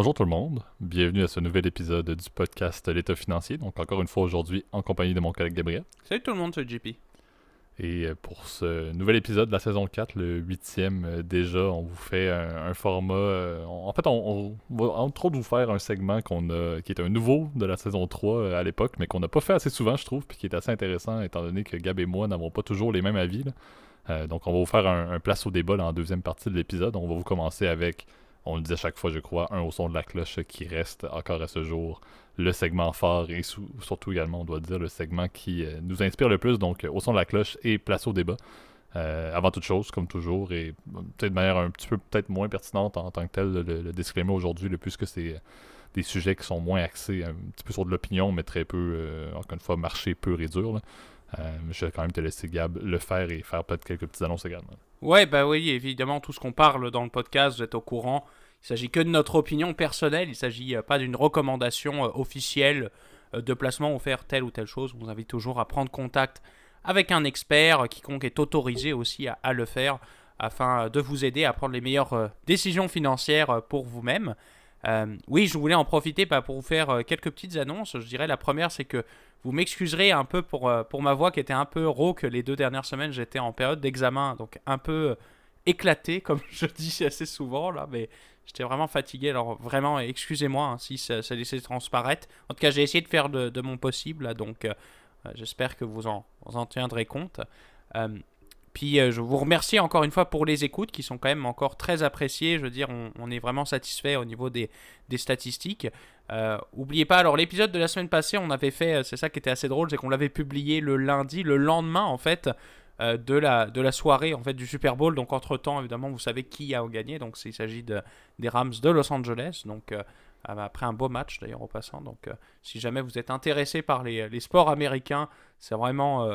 Bonjour tout le monde, bienvenue à ce nouvel épisode du podcast L'État financier. Donc encore une fois aujourd'hui en compagnie de mon collègue Gabriel. Salut tout le monde, c'est JP. Et euh, pour ce nouvel épisode de la saison 4, le huitième euh, déjà, on vous fait un, format... Euh, en fait, on, va entre autres vous faire un segment qu'on a, qui est un nouveau de la saison 3 à l'époque, mais qu'on n'a pas fait assez souvent, je trouve, puis qui est assez intéressant étant donné que Gab et moi n'avons pas toujours les mêmes avis. donc on va vous faire un, place au débat en deuxième partie de l'épisode. On va vous commencer avec on le dit à chaque fois, je crois, un au son de la cloche qui reste encore à ce jour le segment fort et surtout également, on doit dire, le segment qui euh, nous inspire le plus. Donc, au son de la cloche et place au débat. Euh, avant toute chose, comme toujours, et peut-être de manière un petit peu peut-être moins pertinente en, tant que tel, le, disclaimer aujourd'hui, puisque c'est des sujets qui sont moins axés un petit peu sur de l'opinion, mais très peu, euh, encore une fois, marché pur et dur. je vais quand même te laisser, Gab, le faire et faire peut-être quelques petites annonces également. Ouais, bah oui, évidemment, tout ce qu'on parle dans le podcast, vous êtes au courant. Il s'agit que de notre opinion personnelle, il ne s'agit euh, pas d'une recommandation euh, officielle euh, de placement ou faire telle ou telle chose. On vous invite toujours à prendre contact avec un expert, quiconque est autorisé aussi à, le faire, afin de vous aider à prendre les meilleures décisions financières pour vous-même. Oui, je voulais en profiter bah, pour vous faire quelques petites annonces. Je dirais la première, c'est que vous m'excuserez un peu pour, pour ma voix qui était un peu rauque les deux dernières semaines. J'étais en période d'examen, donc un peu éclaté, comme je dis assez souvent là, mais j'étais vraiment fatigué. Alors vraiment, excusez-moi hein, si ça, laissait transparaître. En tout cas, j'ai essayé de faire de, mon possible, donc euh, j'espère que vous en, en tiendrez compte. Euh, puis euh, je vous remercie encore une fois pour les écoutes qui sont quand même encore très appréciées. Je veux dire, on, est vraiment satisfait au niveau des, des statistiques. Euh, oubliez pas, alors l'épisode de la semaine passée, on avait fait, c'est ça qui était assez drôle, c'est qu'on l'avait publié le lundi, le lendemain en fait euh, de, la, de la soirée en fait du Super Bowl. Donc entre temps, évidemment, vous savez qui a gagné. Donc il s'agit de, des Rams de Los Angeles. Donc euh, après un beau match d'ailleurs au passant. Donc euh, si jamais vous êtes intéressé par les, les sports américains, c'est vraiment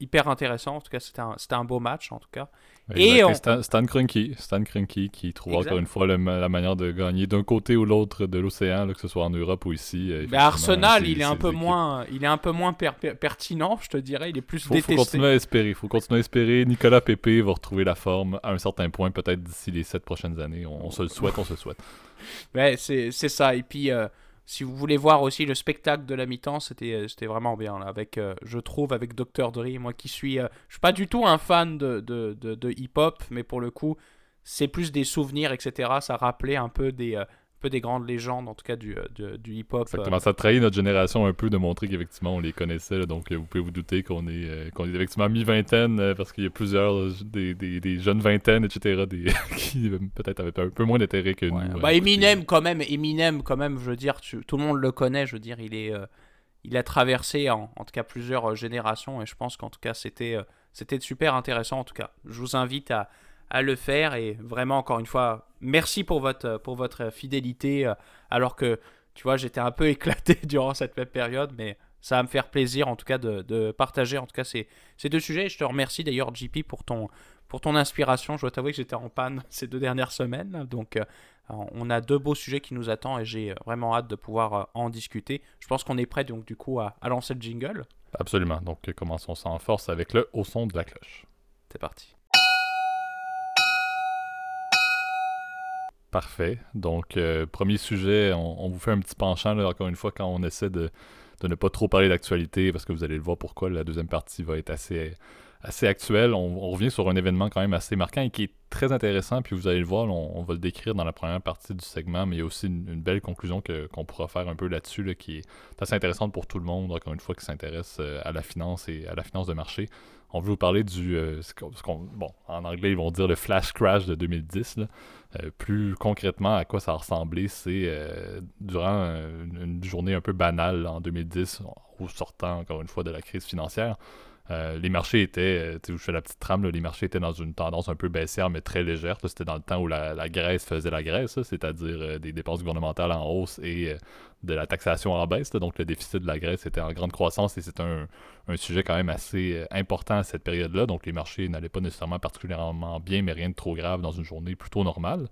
hyper intéressant. En tout cas, c'était un, un, beau match en tout cas. Et Stan, Stan, Kroenke, Stan qui trouve encore une fois la manière de gagner d'un côté ou l'autre de l'océan, que ce soit en Europe ou ici. Euh, Mais Arsenal, il est, un peu moins, il est un peu moins pertinent, je te dirais. Il est plus faut, détesté. Il faut continuer à espérer. Il faut continuer à espérer. Nicolas Pepe va retrouver la forme à un certain point, peut-être d'ici les sept prochaines années. On, se le souhaite, on se le souhaite. Ouais, c'est ça. Et puis. Euh, si vous voulez voir aussi le spectacle de la mi-temps, c'était, euh, vraiment bien. Avec, euh, je trouve, avec Dr. Dre, moi qui suis. Euh, je suis pas du tout un fan de, de, de hip-hop, mais pour le coup, c'est plus des souvenirs, etc. Ça rappelait un peu des, des grandes légendes, en tout cas du, euh, du hip-hop. Exactement, ça trahit notre génération un peu de montrer qu'effectivement on les connaissait, donc euh, vous pouvez vous douter qu'on est, euh, qu'on est effectivement mi-vingtaine, parce qu'il y a plusieurs des, des, des, jeunes vingtaines, etc., des, qui peut-être avaient un peu moins d'intérêt que nous. Bah, Eminem, quand même, Eminem, quand même, je veux dire, tout le monde le connaît, je veux dire, il est. il a traversé en, en, tout cas plusieurs générations et je pense qu'en tout cas c'était c'était super intéressant en tout cas. Je vous invite à, à le faire. Et vraiment, encore une fois, merci pour votre, pour votre fidélité. Euh, alors que, tu vois, j'étais un peu éclaté durant cette même période, mais ça va me faire plaisir en tout cas de, partager en tout cas ces, ces deux sujets. je te remercie d'ailleurs, JP, pour ton, pour ton inspiration. Je dois t'avouer que j'étais en panne ces deux dernières semaines. Donc, euh, on a deux beaux sujets qui nous attendent et j'ai vraiment hâte de pouvoir euh, en discuter. Je pense qu'on est prêt donc du coup à, à lancer le jingle. Absolument. Donc, commençons ça en force avec le haut son de la cloche. C'est parti. Parfait. Donc, euh, premier sujet, on, vous fait un petit penchant, encore une fois, quand on essaie de, ne pas trop parler d'actualité, parce que vous allez le voir pourquoi la deuxième partie va être assez, assez actuelle. On, revient sur un événement quand même assez marquant et qui est très intéressant, puis vous allez le voir, on, va le décrire dans la première partie du segment, mais il y a aussi une, belle conclusion qu'on pourra faire un peu là-dessus, qui est assez intéressante pour tout le monde, encore une fois, qui s'intéresse euh, à la finance et à la finance de marché on veut vous parler du. Euh, bon, en anglais, ils vont dire le flash crash de 2010. Euh, plus concrètement, à quoi ça a ressemblé, c'est euh, durant une, journée un peu banale en 2010, au sortant encore une fois de la crise financière. Euh, les marchés étaient, tu sais, je fais la petite trame, les marchés étaient dans une tendance un peu baissière, mais très légère. C'était dans le temps où la, Grèce faisait la Grèce, c'est-à-dire euh, des dépenses gouvernementales en hausse et euh, de la taxation en baisse. donc le déficit de la Grèce était en grande croissance et c'est un, sujet quand même assez important à cette période-là. Donc les marchés n'allaient pas nécessairement particulièrement bien, mais rien de trop grave dans une journée plutôt normale.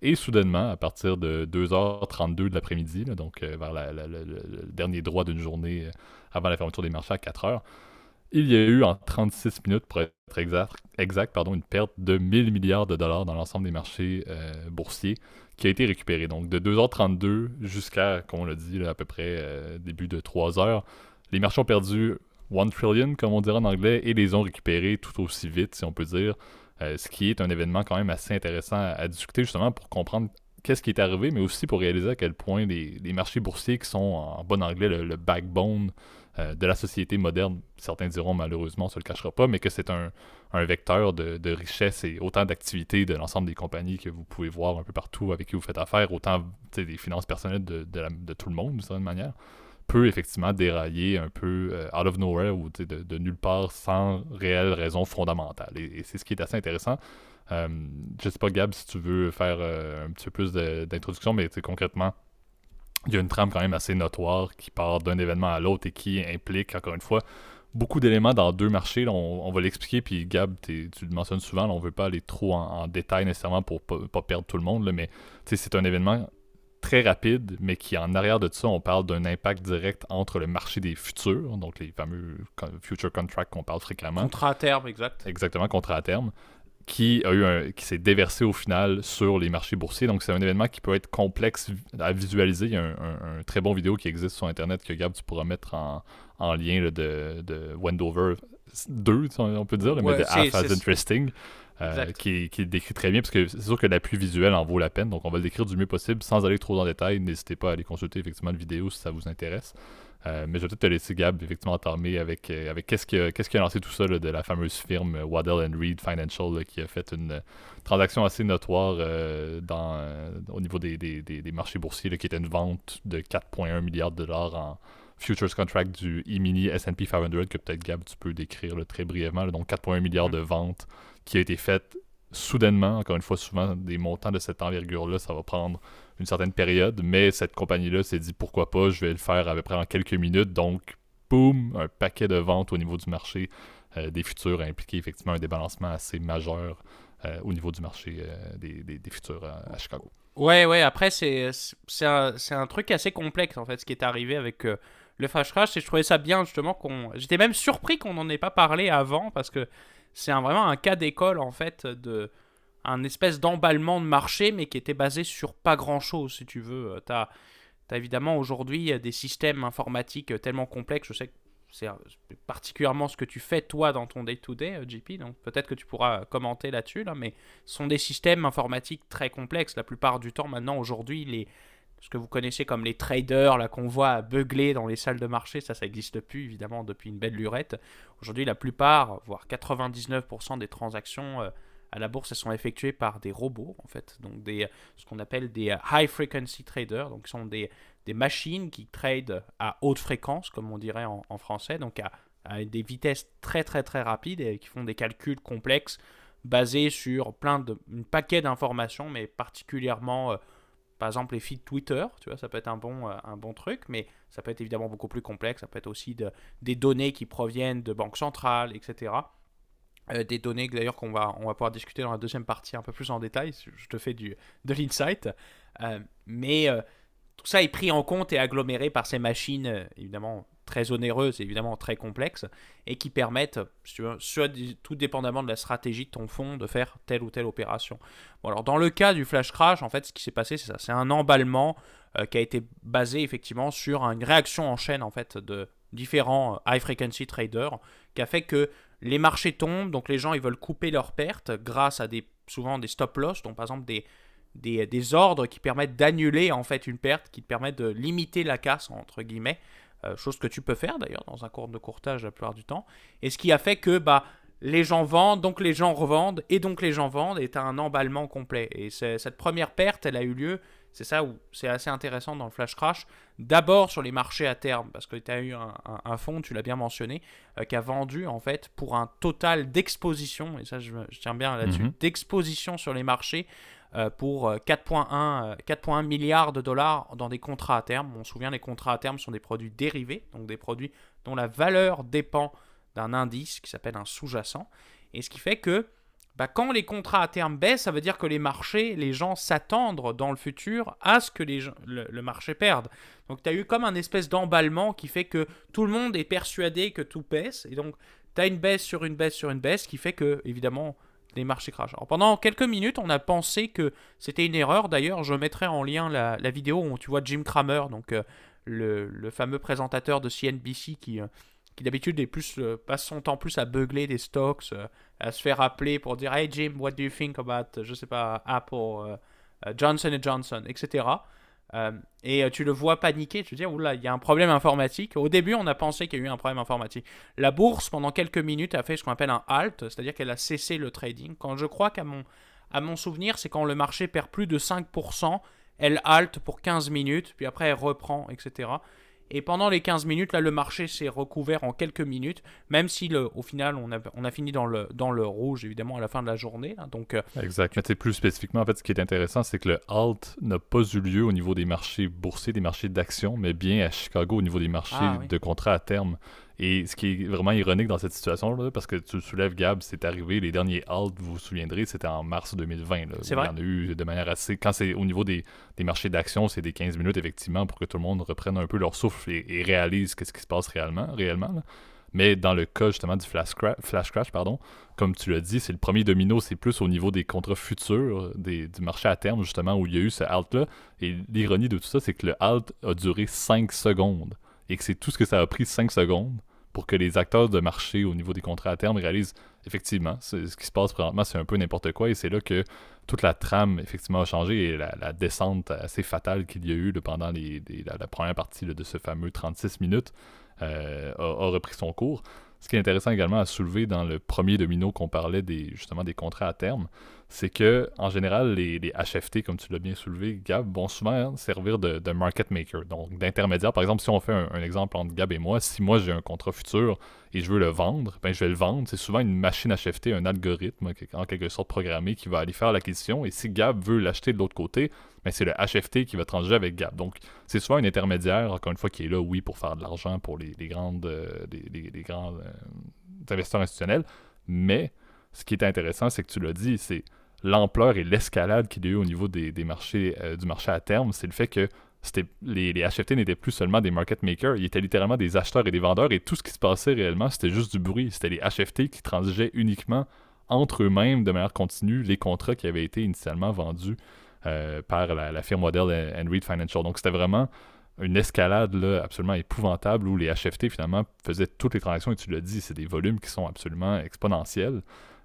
Et soudainement, à partir de 2h32 de l'après-midi, donc vers le dernier droit d'une journée avant la fermeture des marchés à 4h, il y a eu en 36 minutes, pour être exact, exact pardon, une perte de 1000 milliards de dollars dans l'ensemble des marchés euh, boursiers qui a été récupérée. Donc de 2h32 jusqu'à, comme on l'a dit, à peu près euh, début de 3h, les marchés ont perdu 1 trillion, comme on dirait en anglais, et les ont récupérés tout aussi vite, si on peut dire. Euh, ce qui est un événement quand même assez intéressant à, discuter justement pour comprendre qu'est-ce qui est arrivé, mais aussi pour réaliser à quel point les, marchés boursiers qui sont en bon anglais le backbone euh, de la société moderne. Certains diront malheureusement, on ne se le cachera pas, mais que c'est un, vecteur de, richesse et autant d'activités de l'ensemble des compagnies que vous pouvez voir un peu partout avec qui vous faites affaire, autant des finances personnelles de, tout le monde, d'une certaine manière, peut effectivement dérailler un peu euh, out of nowhere ou de, nulle part sans réelle raison fondamentale. Et, c'est ce qui est assez intéressant. Euh, je sais pas, Gab, si tu veux faire un petit peu plus d'introduction, mais concrètement, il y a une trame quand même assez notoire qui part d'un événement à l'autre et qui implique, encore une fois, beaucoup d'éléments dans deux marchés. on, va l'expliquer, puis Gab, tu le mentionnes souvent, on ne veut pas aller trop en, détail nécessairement pour ne pas, perdre tout le monde, là, mais c'est un événement très rapide, mais qui en arrière de ça, on parle d'un impact direct entre le marché des futurs, donc les fameux future contracts qu'on parle fréquemment. Contrat à terme, exact. Exactement, contrat à terme qui a eu un, qui s'est déversé au final sur les marchés boursiers. Donc c'est un événement qui peut être complexe à visualiser. Il y a un, très bon vidéo qui existe sur internet que Gab tu pourras mettre en, en lien de, de, Wendover 2, on peut dire, le mais de Half as Interesting. Euh, qui, qui décrit très bien, parce que c'est sûr que l'appui visuel en vaut la peine, donc on va le décrire du mieux possible sans aller trop en détail. N'hésitez pas à aller consulter effectivement la vidéo si ça vous intéresse. Euh, mais je vais peut-être te laisser, Gab, effectivement, entamer avec, euh, avec qu'est-ce qui, a, qu'est-ce qui a lancé tout ça de la fameuse firme Waddell Reed Financial qui a fait une transaction assez notoire euh, dans, au niveau des, des, des, marchés boursiers, qui était une vente de 4,1 milliards de dollars en futures contract du e-mini S&P 500 que peut-être, Gab, tu peux décrire très brièvement. donc 4,1 milliards de ventes qui a été faite soudainement. Encore une fois, souvent, des montants de cette envergure-là, ça va prendre une certaine période, mais cette compagnie-là s'est dit pourquoi pas, je vais le faire à peu près en quelques minutes. Donc, boum, un paquet de ventes au niveau du marché euh, des futurs a impliqué effectivement un débalancement assez majeur euh, au niveau du marché euh, des, futurs à, Chicago. Ouais, ouais, après, c'est un, un, truc assez complexe en fait, ce qui est arrivé avec le Flash Crash, et je trouvais ça bien justement qu'on. J'étais même surpris qu'on n'en ait pas parlé avant parce que c'est vraiment un cas d'école en fait de un espèce d'emballement de marché, mais qui était basé sur pas grand-chose, si tu veux. Tu as, évidemment aujourd'hui des systèmes informatiques tellement complexes, je sais que c'est particulièrement ce que tu fais toi dans ton day-to-day, euh, JP, donc peut-être que tu pourras commenter là-dessus, là, mais ce sont des systèmes informatiques très complexes. La plupart du temps, maintenant, aujourd'hui, les, ce que vous connaissez comme les traders, là qu'on voit beugler dans les salles de marché, ça, ça n'existe plus, évidemment, depuis une belle lurette. Aujourd'hui, la plupart, voire 99% des transactions... Euh, à la bourse, elles sont effectuées par des robots, en fait, donc des, ce qu'on appelle des euh, high frequency traders, donc ce sont des, des machines qui tradent à haute fréquence, comme on dirait en, français, donc à, des vitesses très très très rapides et qui font des calculs complexes basés sur plein de un paquet d'informations, mais particulièrement euh, par exemple les feeds Twitter, tu vois, ça peut être un bon, euh, un bon truc, mais ça peut être évidemment beaucoup plus complexe, ça peut être aussi de, des données qui proviennent de banques centrales, etc. Euh, des données d'ailleurs qu'on va, on va pouvoir discuter dans la deuxième partie un peu plus en détail. Je te fais du, de l'insight. Euh, mais euh, tout ça est pris en compte et aggloméré par ces machines, évidemment très onéreuses, évidemment très complexes, et qui permettent, tout dépendamment de la stratégie de ton fonds, de faire telle ou telle opération. Bon, alors dans le cas du flash crash, en fait, ce qui s'est passé, c'est ça. C'est un emballement qui a été basé effectivement sur une réaction en chaîne en fait de différents high frequency traders, qui a fait que les marchés tombent, donc les gens ils veulent couper leurs pertes grâce à des, souvent des stop loss, donc par exemple des, des, ordres qui permettent d'annuler en fait une perte, qui permettent de limiter la casse entre guillemets, euh, chose que tu peux faire d'ailleurs dans un cours de courtage la plupart du temps, et ce qui a fait que bah les gens vendent, donc les gens revendent, et donc les gens vendent, et tu as un emballement complet. Et cette première perte, elle a eu lieu c'est ça où c'est assez intéressant dans le flash crash. D'abord sur les marchés à terme, parce que tu as eu un, fonds, tu l'as bien mentionné, euh, qui a vendu en fait pour un total d'exposition, et ça je, tiens bien là-dessus, mhm. d'exposition sur les marchés euh, pour 4,1 euh, milliards de dollars dans des contrats à terme. On se souvient, les contrats à terme sont des produits dérivés, donc des produits dont la valeur dépend d'un indice qui s'appelle un sous-jacent. Et ce qui fait que bah, quand les contrats à terme baissent, ça veut dire que les marchés, les gens s'attendent dans le futur à ce que les le, marché perde. Donc tu as eu comme un espèce d'emballement qui fait que tout le monde est persuadé que tout baisse. Et donc tu as une baisse sur une baisse sur une baisse qui fait que, évidemment, les marchés crachent. Alors pendant quelques minutes, on a pensé que c'était une erreur. D'ailleurs, je mettrai en lien la, vidéo où tu vois Jim Cramer, donc euh, le, fameux présentateur de CNBC qui, euh, qui d'habitude est plus, euh, passe son temps plus à beugler des stocks, à se faire appeler pour dire Hey Jim, what do you think about, je sais pas, Apple, Johnson Johnson, etc. Euh, et euh, tu le vois paniquer, tu te dis, oula, il y a un problème informatique. Au début, on a pensé qu'il y a eu un problème informatique. La bourse, pendant quelques minutes, a fait ce qu'on appelle un halt, c'est-à-dire qu'elle a cessé le trading. Quand je crois qu'à mon, à mon souvenir, c'est quand le marché perd plus de 5%, elle halte pour 15 minutes, puis après elle reprend, etc. Et pendant les 15 minutes, là, le marché s'est recouvert en quelques minutes, même si le, au final, on a, on a fini dans le, dans le rouge, évidemment, à la fin de la journée. donc, euh, exact. Mais plus spécifiquement, en fait, ce qui est intéressant, c'est que le halt n'a pas eu lieu au niveau des marchés boursiers, des marchés d'actions, mais bien à Chicago au niveau des marchés ah de contrats à terme. Et ce qui est vraiment ironique dans cette situation-là, parce que tu le soulèves, Gab, c'est arrivé, les derniers halts, vous vous souviendrez, c'était en mars 2020. C'est vrai. Il y en a eu de manière assez. Quand c'est au niveau des, marchés d'actions, c'est des 15 minutes, effectivement, pour que tout le monde reprenne un peu leur souffle et, réalise qu'est-ce qui se passe réellement. réellement Mais dans le cas justement du flash crash, flash crash pardon, comme tu l'as dit, c'est le premier domino, c'est plus au niveau des contrats futurs, des, du marché à terme, justement, où il y a eu ce halt-là. Et l'ironie de tout ça, c'est que le halt a duré 5 secondes et que c'est tout ce que ça a pris 5 secondes pour que les acteurs de marché au niveau des contrats à terme réalisent effectivement ce qui se passe présentement, c'est un peu n'importe quoi et c'est là que toute la trame effectivement a changé et la, descente assez fatale qu'il y a eu pendant la, première partie de ce fameux 36 minutes euh, a, repris son cours. Ce qui est intéressant également à soulever dans le premier domino qu'on parlait des, justement des contrats à terme, c'est que en général, les, HFT, comme tu l'as bien soulevé, Gab, vont souvent servir de, market maker, donc d'intermédiaire. Par exemple, si on fait un, exemple entre Gab et moi, si moi j'ai un contrat futur et je veux le vendre, ben je vais le vendre. C'est souvent une machine HFT, un algorithme en quelque sorte programmé qui va aller faire l'acquisition. Et si Gab veut l'acheter de l'autre côté, ben c'est le HFT qui va transiger avec Gab. Donc c'est souvent un intermédiaire, encore une fois, qui est là, oui, pour faire de l'argent pour les, grandes, euh, grands euh, investisseurs institutionnels. Mais ce qui est intéressant, c'est que tu l'as dit, c'est l'ampleur et l'escalade qu'il y a eu au niveau des, marchés, euh, du marché à terme, c'est le fait que les, les HFT n'étaient plus seulement des market makers, ils étaient littéralement des acheteurs et des vendeurs, et tout ce qui se passait réellement, c'était juste du bruit. C'était les HFT qui transigeaient uniquement entre eux-mêmes de manière continue les contrats qui avaient été initialement vendus euh, par la, firme modèle Reed Financial. Donc c'était vraiment une escalade absolument épouvantable où les HFT finalement faisaient toutes les transactions, et tu l'as dit, c'est des volumes qui sont absolument exponentiels.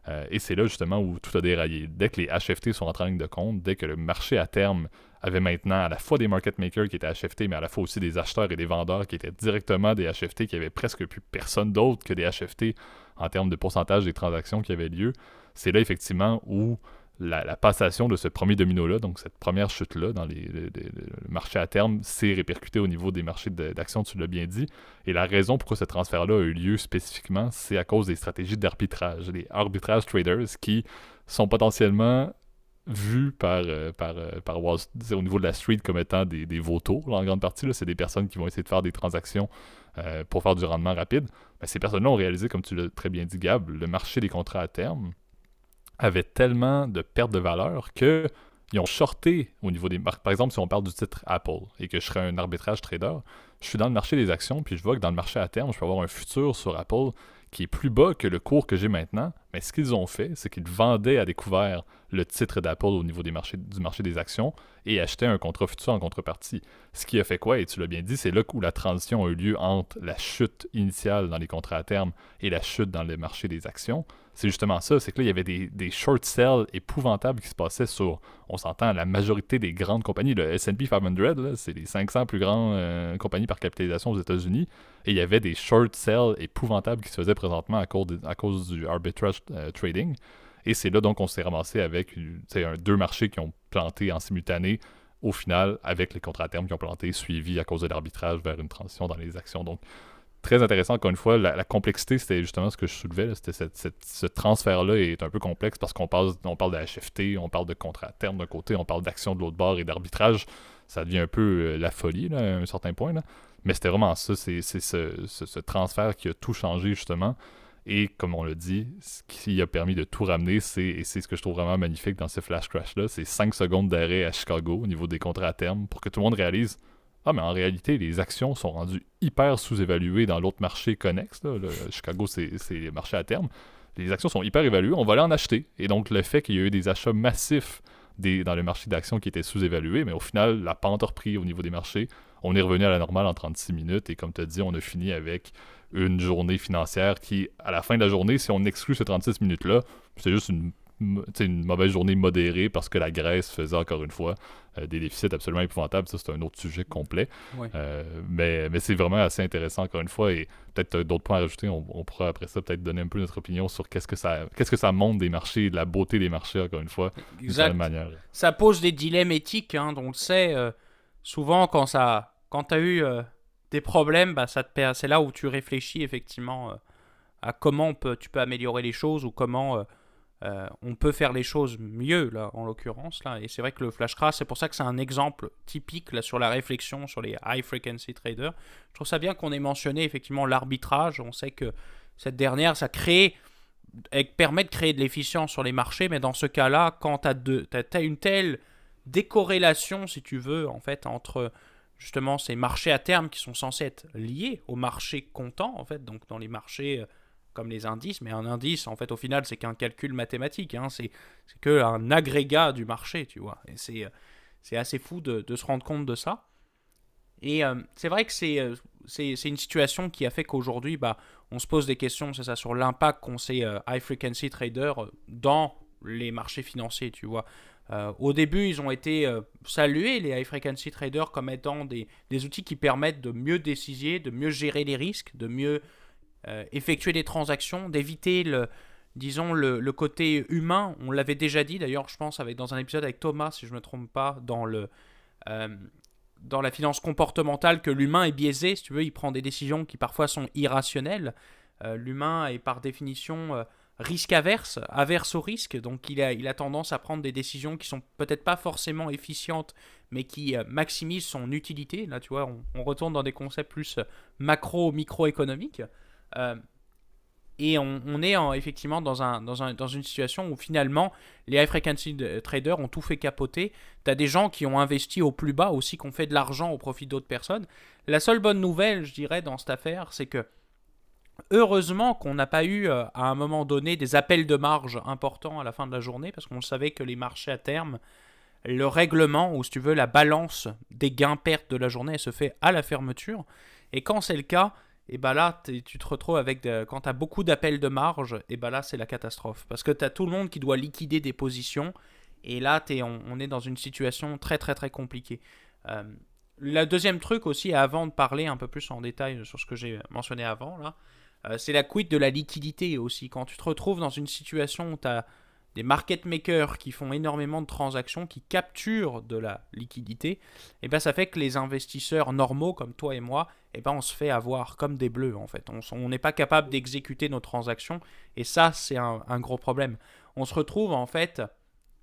Euh, et c'est là justement où tout a déraillé. Dès que les HFT sont rentrés en ligne de compte, dès que le marché à terme avait maintenant à la fois des market makers qui étaient HFT, mais à la fois aussi des acheteurs et des vendeurs qui étaient directement des HFT, qui avaient presque plus personne d'autre que des HFT en termes de pourcentage des transactions qui avaient lieu, c'est là effectivement où la, passation de ce premier domino-là, donc cette première chute-là dans les, le marché à terme, s'est répercutée au niveau des marchés d'actions, tu l'as bien dit. Et la raison pourquoi ce transfert-là a eu lieu spécifiquement, c'est à cause des stratégies d'arbitrage. Les arbitrage traders qui sont potentiellement vus par, euh, euh, par au niveau de la street comme étant des, des vautours, en grande partie. C'est des personnes qui vont essayer de faire des transactions euh, pour faire du rendement rapide. Mais ces personnes-là ont réalisé, comme tu l'as très bien dit, Gab, le marché des contrats à terme avaient tellement de pertes de valeur que ils ont shorté au niveau des marques. Par exemple, si on parle du titre Apple et que je serais un arbitrage trader, je suis dans le marché des actions, puis je vois que dans le marché à terme, je peux avoir un futur sur Apple qui est plus bas que le cours que j'ai maintenant. Mais ce qu'ils ont fait, c'est qu'ils vendaient à découvert le titre d'Apple au niveau du marché des actions et achetaient un contrat futur en contrepartie. Ce qui a fait quoi, et tu l'as bien dit, c'est là où la transition a eu lieu entre la chute initiale dans les contrats à terme et la chute dans le marché des actions c'est justement ça. C'est que là, il y avait des, short sells épouvantables qui se passaient sur, on s'entend, la majorité des grandes compagnies. Le SP 500, c'est les 500 plus grandes euh, compagnies par capitalisation aux États-Unis. Et il y avait des short sells épouvantables qui se faisaient présentement à cause, du arbitrage euh, trading. Et c'est là donc qu'on s'est ramassé avec deux marchés qui ont planté en simultané au final avec les contrats à terme qui ont planté, suivis à cause de l'arbitrage vers une transition dans les actions. Très intéressant, encore une fois. La, complexité, c'était justement ce que je soulevais. C'était ce transfert-là est un peu complexe parce qu'on parle, on parle de HFT, on parle de contrat à terme d'un côté, on parle d'action de l'autre bord et d'arbitrage. Ça devient un peu euh, la folie à un certain point. Mais c'était vraiment ça, c'est ce, transfert qui a tout changé justement. Et comme on l'a dit, ce qui a permis de tout ramener, c'est, et c'est ce que je trouve vraiment magnifique dans ce flash crash-là, c'est 5 secondes d'arrêt à Chicago au niveau des contrats à terme pour que tout le monde réalise ah, mais en réalité, les actions sont rendues hyper sous-évaluées dans l'autre marché connexe. Là. Chicago, c'est les marchés à terme. Les actions sont hyper évaluées, on va aller en acheter. Et donc, le fait qu'il y ait eu des achats massifs des, dans le marché d'actions qui étaient sous-évalués, mais au final, la pente a repris au niveau des marchés. On est revenu à la normale en 36 minutes. Et comme tu as dit, on a fini avec une journée financière qui, à la fin de la journée, si on exclut ces 36 minutes-là, c'est juste une une mauvaise journée modérée parce que la Grèce faisait encore une fois euh, des déficits absolument épouvantables. Ça, c'est un autre sujet complet. Euh, mais mais c'est vraiment assez intéressant encore une fois. Et peut-être euh, d'autres points à rajouter. On, pourra après ça peut-être donner un peu notre opinion sur qu'est-ce que ça qu'est-ce que ça montre des marchés, de la beauté des marchés, encore une fois. Exact. manière. Ça pose des dilemmes éthiques. Hein, on le sait. souvent, quand ça quand tu as eu des problèmes, bah, ça te c'est là où tu réfléchis effectivement à comment peut, tu peux améliorer les choses ou comment euh, on peut faire les choses mieux, là, en l'occurrence. Là. Et c'est vrai que le flash crash, c'est pour ça que c'est un exemple typique là, sur la réflexion sur les high frequency traders. Je trouve ça bien qu'on ait mentionné effectivement l'arbitrage. On sait que cette dernière, ça crée, elle permet de créer de l'efficience sur les marchés, mais dans ce cas-là, quand tu as, as, une telle décorrélation, si tu veux, en fait, entre justement ces marchés à terme qui sont censés être liés aux marchés comptants, en fait, donc dans les marchés euh, comme les indices, mais un indice, en fait, au final, c'est qu'un calcul mathématique, hein, c'est qu'un agrégat du marché, tu vois. Et c'est c'est assez fou de, de, se rendre compte de ça. Et euh, c'est vrai que euh, c'est c'est une situation qui a fait qu'aujourd'hui, bah, on se pose des questions, c'est ça, sur l'impact qu'ont ces euh, high frequency traders dans les marchés financiers, tu vois. au début, ils ont été salués, les high frequency traders, comme étant des, des, outils qui permettent de mieux décider, de mieux gérer les risques, de mieux euh, effectuer des transactions, d'éviter le, disons, le, côté humain. On l'avait déjà dit d'ailleurs, je pense, avec, dans un épisode avec Thomas, si je ne me trompe pas, dans, le, euh, dans la finance comportementale, que l'humain est biaisé, si tu veux, il prend des décisions qui parfois sont irrationnelles. Euh, l'humain est par définition risque averse, averse au risque, donc il a, il a tendance à prendre des décisions qui sont peut-être pas forcément efficientes, mais qui maximisent son utilité. Là, tu vois, on, on retourne dans des concepts plus macro-microéconomiques. Euh, et on, est effectivement dans, un, dans, un, dans, une situation où finalement les high frequency traders ont tout fait capoter. Tu as des gens qui ont investi au plus bas aussi, qui ont fait de l'argent au profit d'autres personnes. La seule bonne nouvelle, je dirais, dans cette affaire, c'est que heureusement qu'on n'a pas eu euh, à un moment donné des appels de marge importants à la fin de la journée, parce qu'on savait que les marchés à terme, le règlement, ou si tu veux, la balance des gains-pertes de la journée, se fait à la fermeture. Et quand c'est le cas, et bah là, tu te retrouves avec, quand tu as beaucoup d'appels de marge, et bah là, c'est la catastrophe. Parce que tu as tout le monde qui doit liquider des positions, et là, on, est dans une situation très, très, très compliquée. Euh, le deuxième truc aussi, avant de parler un peu plus en détail sur ce que j'ai mentionné avant, là, euh, c'est la quid de la liquidité aussi. Quand tu te retrouves dans une situation où tu as des market makers qui font énormément de transactions, qui capturent de la liquidité, et eh ben ça fait que les investisseurs normaux comme toi et moi, et eh ben on se fait avoir comme des bleus en fait. On n'est pas capable d'exécuter nos transactions et ça c'est un, gros problème. On se retrouve en fait,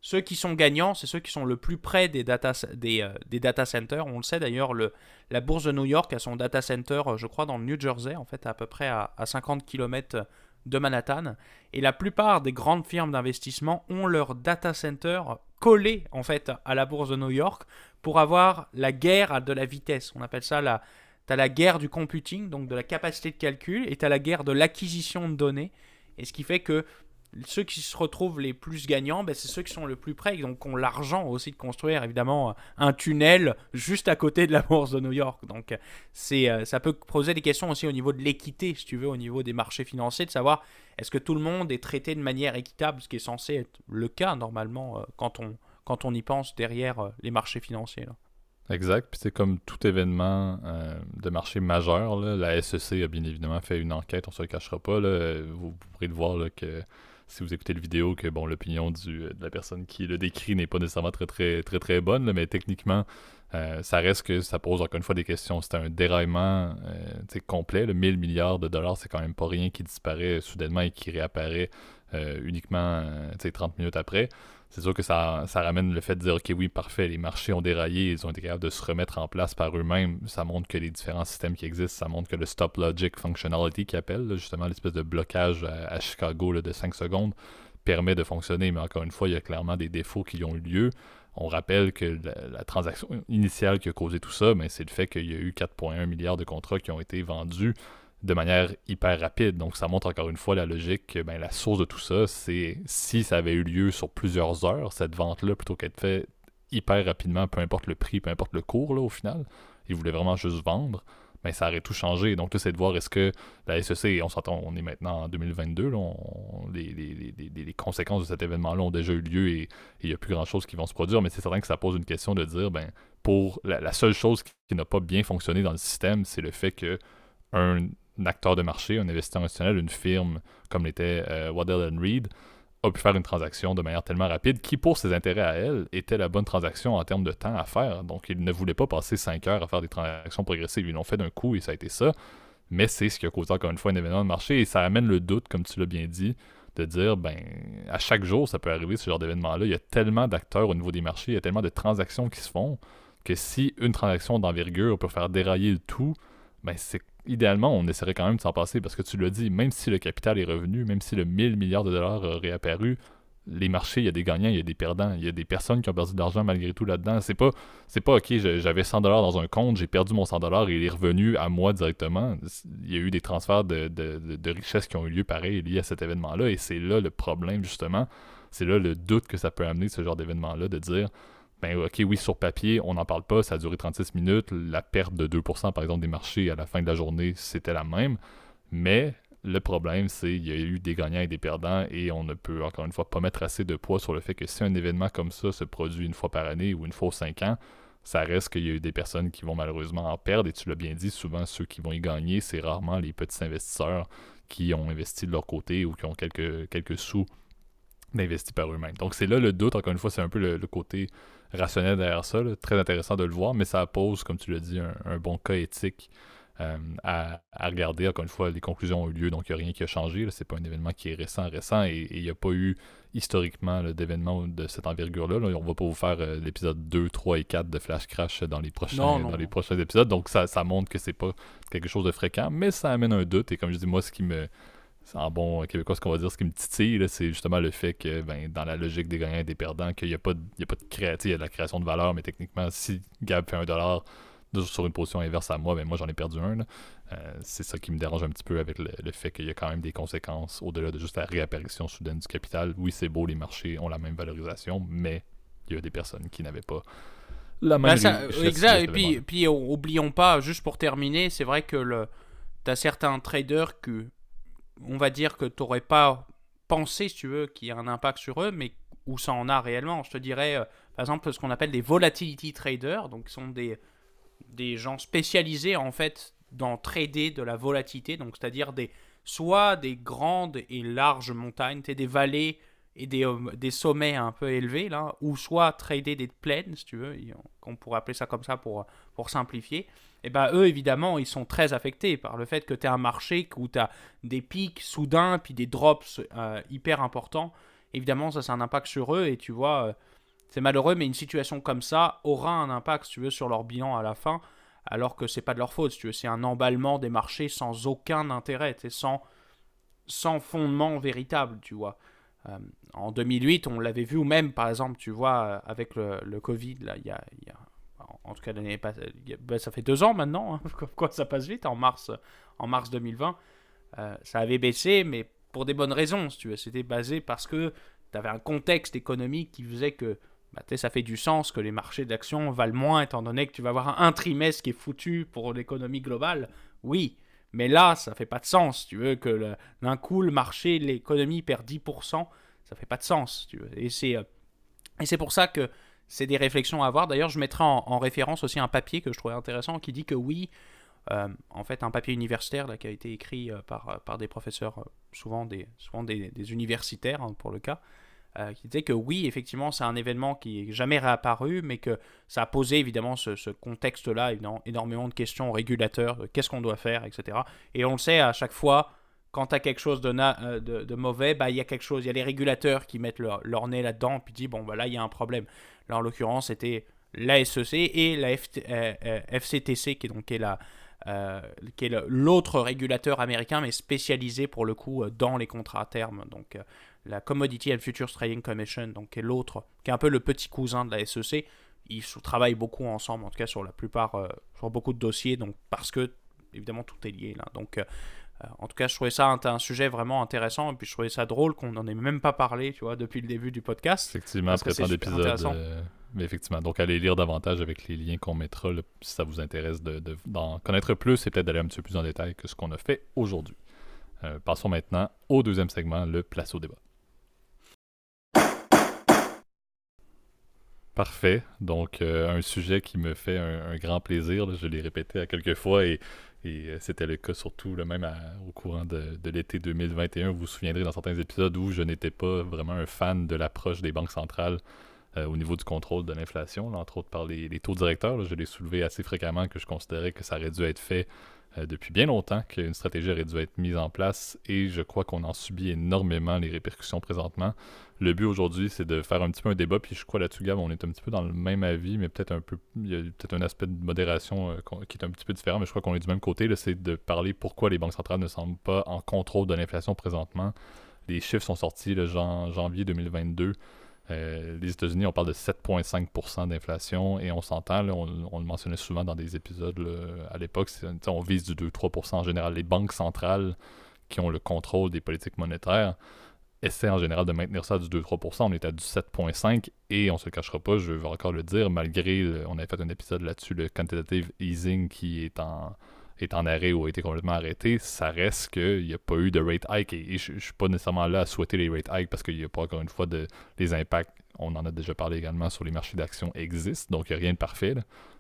ceux qui sont gagnants, c'est ceux qui sont le plus près des data, euh, des data centers. On le sait d'ailleurs, la bourse de New York a son data center, euh, je crois, dans le New Jersey, en fait, à peu près à, à 50 km de Manhattan. Et la plupart des grandes firmes d'investissement ont leur data center collé en fait à la bourse de New York pour avoir la guerre de la vitesse. On appelle ça la, la guerre du computing, donc de la capacité de calcul, et tu as la guerre de l'acquisition de données. Et ce qui fait que ceux qui se retrouvent les plus gagnants, ben, c'est ceux qui sont le plus près, donc ont l'argent aussi de construire évidemment un tunnel juste à côté de la bourse de New York. Donc c'est, euh, ça peut poser des questions aussi au niveau de l'équité, si tu veux, au niveau des marchés financiers, de savoir est-ce que tout le monde est traité de manière équitable, ce qui est censé être le cas normalement euh, quand, on, quand on y pense derrière euh, les marchés financiers. Exact. Puis c'est comme tout événement de marché majeur. La SEC a bien évidemment fait une enquête, on ne se le cachera pas. Vous, pourrez le voir que si vous écoutez le vidéo, que bon, l'opinion de la personne qui le décrit n'est pas nécessairement très très très très bonne, mais techniquement, euh, ça reste que ça pose encore une fois des questions. C'est un déraillement euh, complet. Le 1000 milliards de dollars, c'est quand même pas rien qui disparaît soudainement et qui réapparaît euh, uniquement 30 minutes après c'est sûr que ça, ramène le fait de dire ok oui parfait les marchés ont déraillé ils ont été capables de se remettre en place par eux-mêmes. Ça montre que les différents systèmes qui existent ça montre que le stop logic functionality qui appelle justement l'espèce de blocage à, Chicago de 5 secondes permet de fonctionner. Mais encore une fois il y a clairement des défauts qui ont eu lieu. On rappelle que la, transaction initiale qui a causé tout ça, ben, c'est le fait qu'il y a eu 4,1 milliards de contrats qui ont été vendus de manière hyper rapide. Donc ça montre encore une fois la logique que ben, la source de tout ça, c'est si ça avait eu lieu sur plusieurs heures, cette vente-là, plutôt qu'être fait hyper rapidement, peu importe le prix, peu importe le cours là, au final, ils voulaient vraiment juste vendre, ben, ça aurait tout changé. Donc là, c'est de voir est-ce que la SEC, on s'entend, on est maintenant en 2022, là, les, conséquences de cet événement-là ont déjà eu lieu et il n'y a plus grand-chose qui vont se produire, mais c'est certain que ça pose une question de dire, ben, pour la, seule chose qui, n'a pas bien fonctionné dans le système, c'est le fait que un acteur de marché, un investisseur institutionnel, une firme comme l'était euh, Waddell Reed, a pu faire une transaction de manière tellement rapide qui, pour ses intérêts à elle, était la bonne transaction en termes de temps à faire. Donc, ils ne voulaient pas passer 5 heures à faire des transactions progressives. Ils l'ont fait d'un coup et ça a été ça. Mais c'est ce qui a causé encore une fois un événement de marché et ça amène le doute, comme tu l'as bien dit, de dire, ben, à chaque jour, ça peut arriver ce genre d'événement-là. Il y a tellement d'acteurs au niveau des marchés, il y a tellement de transactions qui se font que si une transaction d'envergure peut faire dérailler le tout, ben, c'est idéalement, on essaierait quand même de s'en passer parce que tu l'as dit, même si le capital est revenu, même si le 1000 milliards de dollars a réapparu, les marchés, il y a des gagnants, il y a des perdants, il y a des personnes qui ont perdu de l'argent malgré tout là-dedans. C'est pas, c'est pas ok, j'avais 100 dollars dans un compte, j'ai perdu mon 100 dollars et il est revenu à moi directement. Il y a eu des transferts de, de richesses qui ont eu lieu pareil liés à cet événement-là et c'est là le problème justement. C'est là le doute que ça peut amener ce genre d'événement-là de dire ben ok, oui, sur papier, on n'en parle pas, ça a duré 36 minutes, la perte de 2% par exemple des marchés à la fin de la journée, c'était la même, mais le problème, c'est qu'il y a eu des gagnants et des perdants et on ne peut encore une fois pas mettre assez de poids sur le fait que si un événement comme ça se produit une fois par année ou une fois aux 5 ans, ça reste qu'il y a eu des personnes qui vont malheureusement en perdre. Et tu l'as bien dit, souvent ceux qui vont y gagner, c'est rarement les petits investisseurs qui ont investi de leur côté ou qui ont quelques, quelques sous d'investis par eux-mêmes. Donc c'est là le doute, encore une fois, c'est un peu le côté rationnel derrière ça. Très intéressant de le voir, mais ça pose, comme tu l'as dit, un, bon cas éthique euh, à, regarder. Encore une fois, les conclusions ont eu lieu, donc il n'y a rien qui a changé. C'est pas un événement qui est récent, récent, et il n'y a pas eu historiquement d'événements de cette envergure-là. On va pas vous faire euh, l'épisode 2, 3 et 4 de Flash Crash dans les prochains, dans les prochains épisodes. Donc ça, ça montre que c'est pas quelque chose de fréquent, mais ça amène un doute. Et comme je dis, moi, ce qui me en bon québécois, ce qu'on va dire, ce qui me titille, c'est justement le fait que, ben, dans la logique des gagnants et des perdants, qu'il n'y a pas de, il y a pas de création, il y a de la création de valeur, mais techniquement, si Gab fait un dollar sur une position inverse à moi, ben moi j'en ai perdu un. Euh, c'est ça qui me dérange un petit peu avec le, fait qu'il y a quand même des conséquences au-delà de juste la réapparition soudaine du capital. Oui, c'est beau, les marchés ont la même valorisation, mais il y a des personnes qui n'avaient pas la même ben, Exact, et puis, puis oublions pas, juste pour terminer, c'est vrai que le, tu as certains traders que on va dire que tu n'aurais pas pensé, si tu veux, qu'il y a un impact sur eux, mais où ça en a réellement. Je te dirais, euh, par exemple, ce qu'on appelle des volatility traders, donc sont des, des gens spécialisés en fait dans trader de la volatilité, donc c'est-à-dire des soit des grandes et larges montagnes, des vallées et des, euh, des, sommets un peu élevés, là, ou soit trader des plaines, si tu veux, on pourrait appeler ça comme ça pour, pour simplifier et eh ben eux évidemment ils sont très affectés par le fait que tu as un marché où tu as des pics soudains puis des drops euh, hyper importants. Évidemment ça c'est un impact sur eux et tu vois euh, c'est malheureux mais une situation comme ça aura un impact si tu veux sur leur bilan à la fin alors que c'est pas de leur faute si tu veux c'est un emballement des marchés sans aucun intérêt sans sans fondement véritable tu vois. Euh, en 2008, on l'avait vu, ou même par exemple, tu vois, avec le, Covid, là, il y a, en tout cas l'année ben, ça fait deux ans maintenant, hein, quoi ça passe vite, en mars, en mars 2020, euh, ça avait baissé, mais pour des bonnes raisons. C'était basé parce que tu avais un contexte économique qui faisait que bah, ça fait du sens que les marchés d'actions valent moins, étant donné que tu vas avoir un, trimestre qui est foutu pour l'économie globale. Oui, mais là, ça fait pas de sens. Tu veux que d'un coup, le marché, l'économie perd 10%, ça fait pas de sens. Tu veux. Et c'est euh, pour ça que c'est des réflexions à avoir. D'ailleurs, je mettrai en, référence aussi un papier que je trouvais intéressant qui dit que oui, euh, en fait, un papier universitaire là, qui a été écrit euh, par, euh, par des professeurs, souvent des, souvent des, universitaires hein, pour le cas, qui disait que oui, effectivement, c'est un événement qui n'est jamais réapparu, mais que ça a posé évidemment ce, contexte-là, énormément de questions aux régulateurs, qu'est-ce qu'on doit faire, etc. Et on le sait, à chaque fois, quand tu as quelque chose de, de, de mauvais, bah, il y a quelque chose, il y a les régulateurs qui mettent leur, nez là-dedans, puis disent, bon, bah, là, il y a un problème. Là, en l'occurrence, c'était la SEC et la FCTC, euh, euh, qui est donc la, euh, l'autre régulateur américain, mais spécialisé pour le coup dans les contrats à terme. Donc la Commodity and Futures Trading Commission, donc qui est l'autre, qui est un peu le petit cousin de la SEC. Ils travaillent beaucoup ensemble, en tout cas sur la plupart, euh, sur beaucoup de dossiers, donc parce que évidemment tout est lié là. Donc euh, en tout cas, je trouvais ça un, sujet vraiment intéressant. Et puis, je trouvais ça drôle qu'on n'en ait même pas parlé, tu vois, depuis le début du podcast. Effectivement, après tant d'épisodes. Euh, mais effectivement, donc allez lire davantage avec les liens qu'on mettra si ça vous intéresse d'en connaître plus et peut-être d'aller un petit peu plus en détail que ce qu'on a fait aujourd'hui. Euh, passons maintenant au deuxième segment, le place au débat. Parfait. Donc, un sujet qui me fait un, grand plaisir. je l'ai répété à quelques fois et euh, c'était le cas surtout le même au courant de, l'été 2021. Vous vous souviendrez dans certains épisodes où je n'étais pas vraiment un fan de l'approche des banques centrales euh, au niveau du contrôle de l'inflation, entre autres par les, taux directeurs. je l'ai soulevé assez fréquemment que je considérais que ça aurait dû être fait euh, depuis bien longtemps, qu'une stratégie aurait dû être mise en place et je crois qu'on en subit énormément les répercussions présentement. Le but aujourd'hui, c'est de faire un petit peu un débat, puis je crois là-dessus, Gab, on est un petit peu dans le même avis, mais peut-être un peu, il y a peut-être un aspect de modération euh, qui est un petit peu différent, mais je crois qu'on est du même côté, c'est de parler pourquoi les banques centrales ne semblent pas en contrôle de l'inflation présentement. Les chiffres sont sortis le janvier 2022. Euh, les États-Unis, on parle de 7,5% d'inflation et on s'entend, on, le mentionnait souvent dans des épisodes à l'époque, on vise du 2-3% en général. Les banques centrales qui ont le contrôle des politiques monétaires essaient en général de maintenir ça du 2-3%. On est à du 7,5% et on se cachera pas, je veux encore le dire, malgré, on avait fait un épisode là-dessus, le quantitative easing qui est en est en arrêt ou a été complètement arrêté, ça reste qu'il n'y a pas eu de rate hike. Et, je ne suis pas nécessairement là à souhaiter les rate hikes parce qu'il n'y a pas encore une fois de, les impacts, on en a déjà parlé également sur les marchés d'actions existent, donc il n'y a rien de parfait.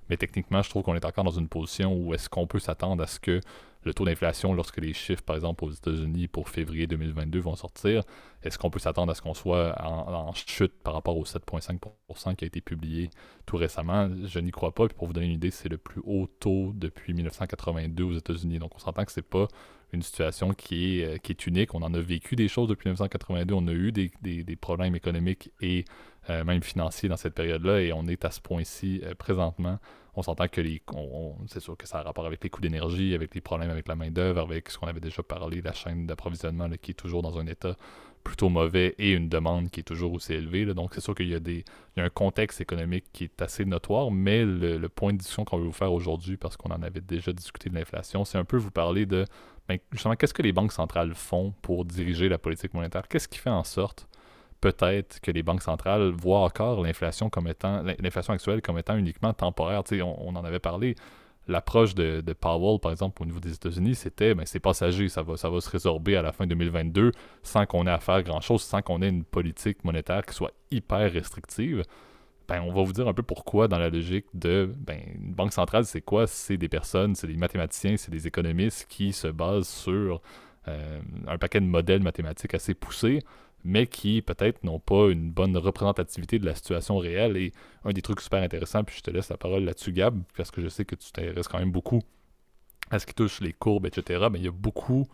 Mais techniquement, je trouve qu'on est encore dans une position où est-ce qu'on peut s'attendre à ce que le taux d'inflation, lorsque les chiffres, par exemple, aux États-Unis pour février 2022 vont sortir, est-ce qu'on peut s'attendre à ce qu'on soit en, chute par rapport au 7,5% qui a été publié tout récemment? Je n'y crois pas. Puis pour vous donner une idée, c'est le plus haut taux depuis 1982 aux États-Unis. Donc on s'entend que c'est pas une situation qui est, euh, qui est unique. On en a vécu des choses depuis 1982. On a eu des, problèmes économiques et euh, même financiers dans cette période-là. Et on est à ce point-ci euh, présentement on s'entend que c'est sûr que ça a rapport avec les coûts d'énergie, avec les problèmes avec la main-d'œuvre, avec ce qu'on avait déjà parlé, la chaîne d'approvisionnement qui est toujours dans un état plutôt mauvais et une demande qui est toujours aussi élevée. Donc, c'est sûr qu'il y, a des, un contexte économique qui est assez notoire, mais le, point de discussion qu'on veut vous faire aujourd'hui, parce qu'on en avait déjà discuté de l'inflation, c'est un peu vous parler de ben, justement qu'est-ce que les banques centrales font pour diriger la politique monétaire? Qu'est-ce qui fait en sorte peut-être que les banques centrales voient encore l'inflation comme étant l'inflation actuelle comme étant uniquement temporaire? On, on, en avait parlé. L'approche de, Powell, par exemple, au niveau des États-Unis, c'était ben, c'est passager, ça va, ça va se résorber à la fin 2022 sans qu'on ait à faire grand-chose, sans qu'on ait une politique monétaire qui soit hyper restrictive. Ben, on va vous dire un peu pourquoi dans la logique de ben, une banque centrale, c'est quoi? C'est des personnes, c'est des mathématiciens, c'est des économistes qui se basent sur euh, un paquet de modèles mathématiques assez poussés mais qui peut-être n'ont pas une bonne représentativité de la situation réelle. Et un des trucs super intéressants, puis je te laisse la parole là-dessus, Gab, parce que je sais que tu t'intéresses quand même beaucoup à ce qui touche les courbes, etc. Mais il y a beaucoup,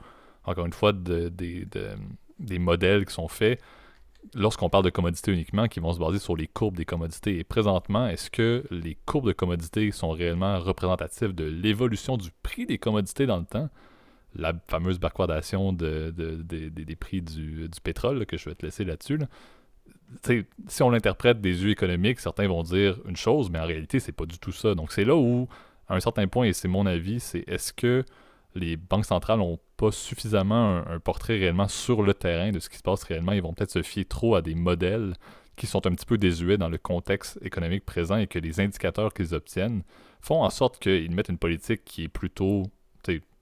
encore une fois, de, des modèles qui sont faits lorsqu'on parle de commodités uniquement, qui vont se baser sur les courbes des commodités. Et présentement, est-ce que les courbes de commodités sont réellement représentatives de l'évolution du prix des commodités dans le temps? la fameuse backwardation de, des prix du, pétrole, que je vais te laisser là-dessus. Si on l'interprète des yeux économiques, certains vont dire une chose, mais en réalité, c'est pas du tout ça. Donc c'est là où, à un certain point, et c'est mon avis, c'est est-ce que les banques centrales n'ont pas suffisamment un, portrait réellement sur le terrain de ce qui se passe réellement. Ils vont peut-être se fier trop à des modèles qui sont un petit peu désuets dans le contexte économique présent et que les indicateurs qu'ils obtiennent font en sorte qu'ils mettent une politique qui est plutôt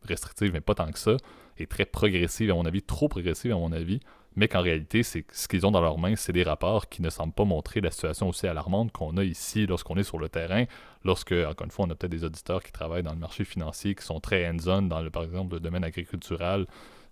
restrictive, mais pas tant que ça, et très progressive, à mon avis, trop progressive, à mon avis, mais qu'en réalité, c'est ce qu'ils ont dans leurs mains, c'est des rapports qui ne semblent pas montrer la situation aussi alarmante qu'on a ici lorsqu'on est sur le terrain, lorsque, encore une fois, on a peut-être des auditeurs qui travaillent dans le marché financier, qui sont très hands-on dans, le, par exemple, le domaine agricultural,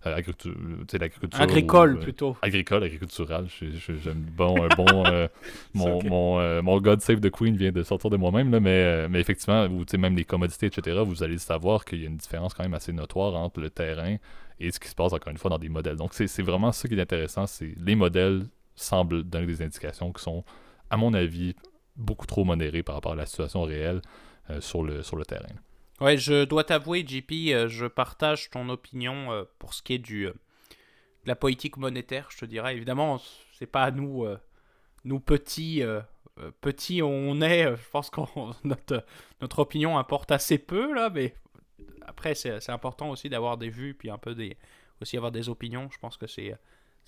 euh. Agricole, euh, plutôt. Agricole, agricultural. J'aime bon, un bon. Euh, mon, mon, mon, God Save the Queen vient de sortir de moi-même, mais, mais effectivement, vous, même les commodités, etc., vous allez savoir qu'il y a une différence quand même assez notoire entre le terrain et ce qui se passe, encore une fois, dans des modèles. Donc, c'est vraiment ça qui est intéressant. c'est Les modèles semblent donner des indications qui sont, à mon avis, beaucoup trop modérées par rapport à la situation réelle sur, le, sur le terrain. Ouais, je dois t'avouer, JP, euh, je partage ton opinion euh, pour ce qui est du, euh, la politique monétaire, je te dirais. Évidemment, c'est pas à nous, euh, nous petits, euh, euh, petits on est, je pense que notre, notre opinion importe assez peu, là, mais après, c'est important aussi d'avoir des vues, puis un peu des, aussi avoir des opinions. Je pense que c'est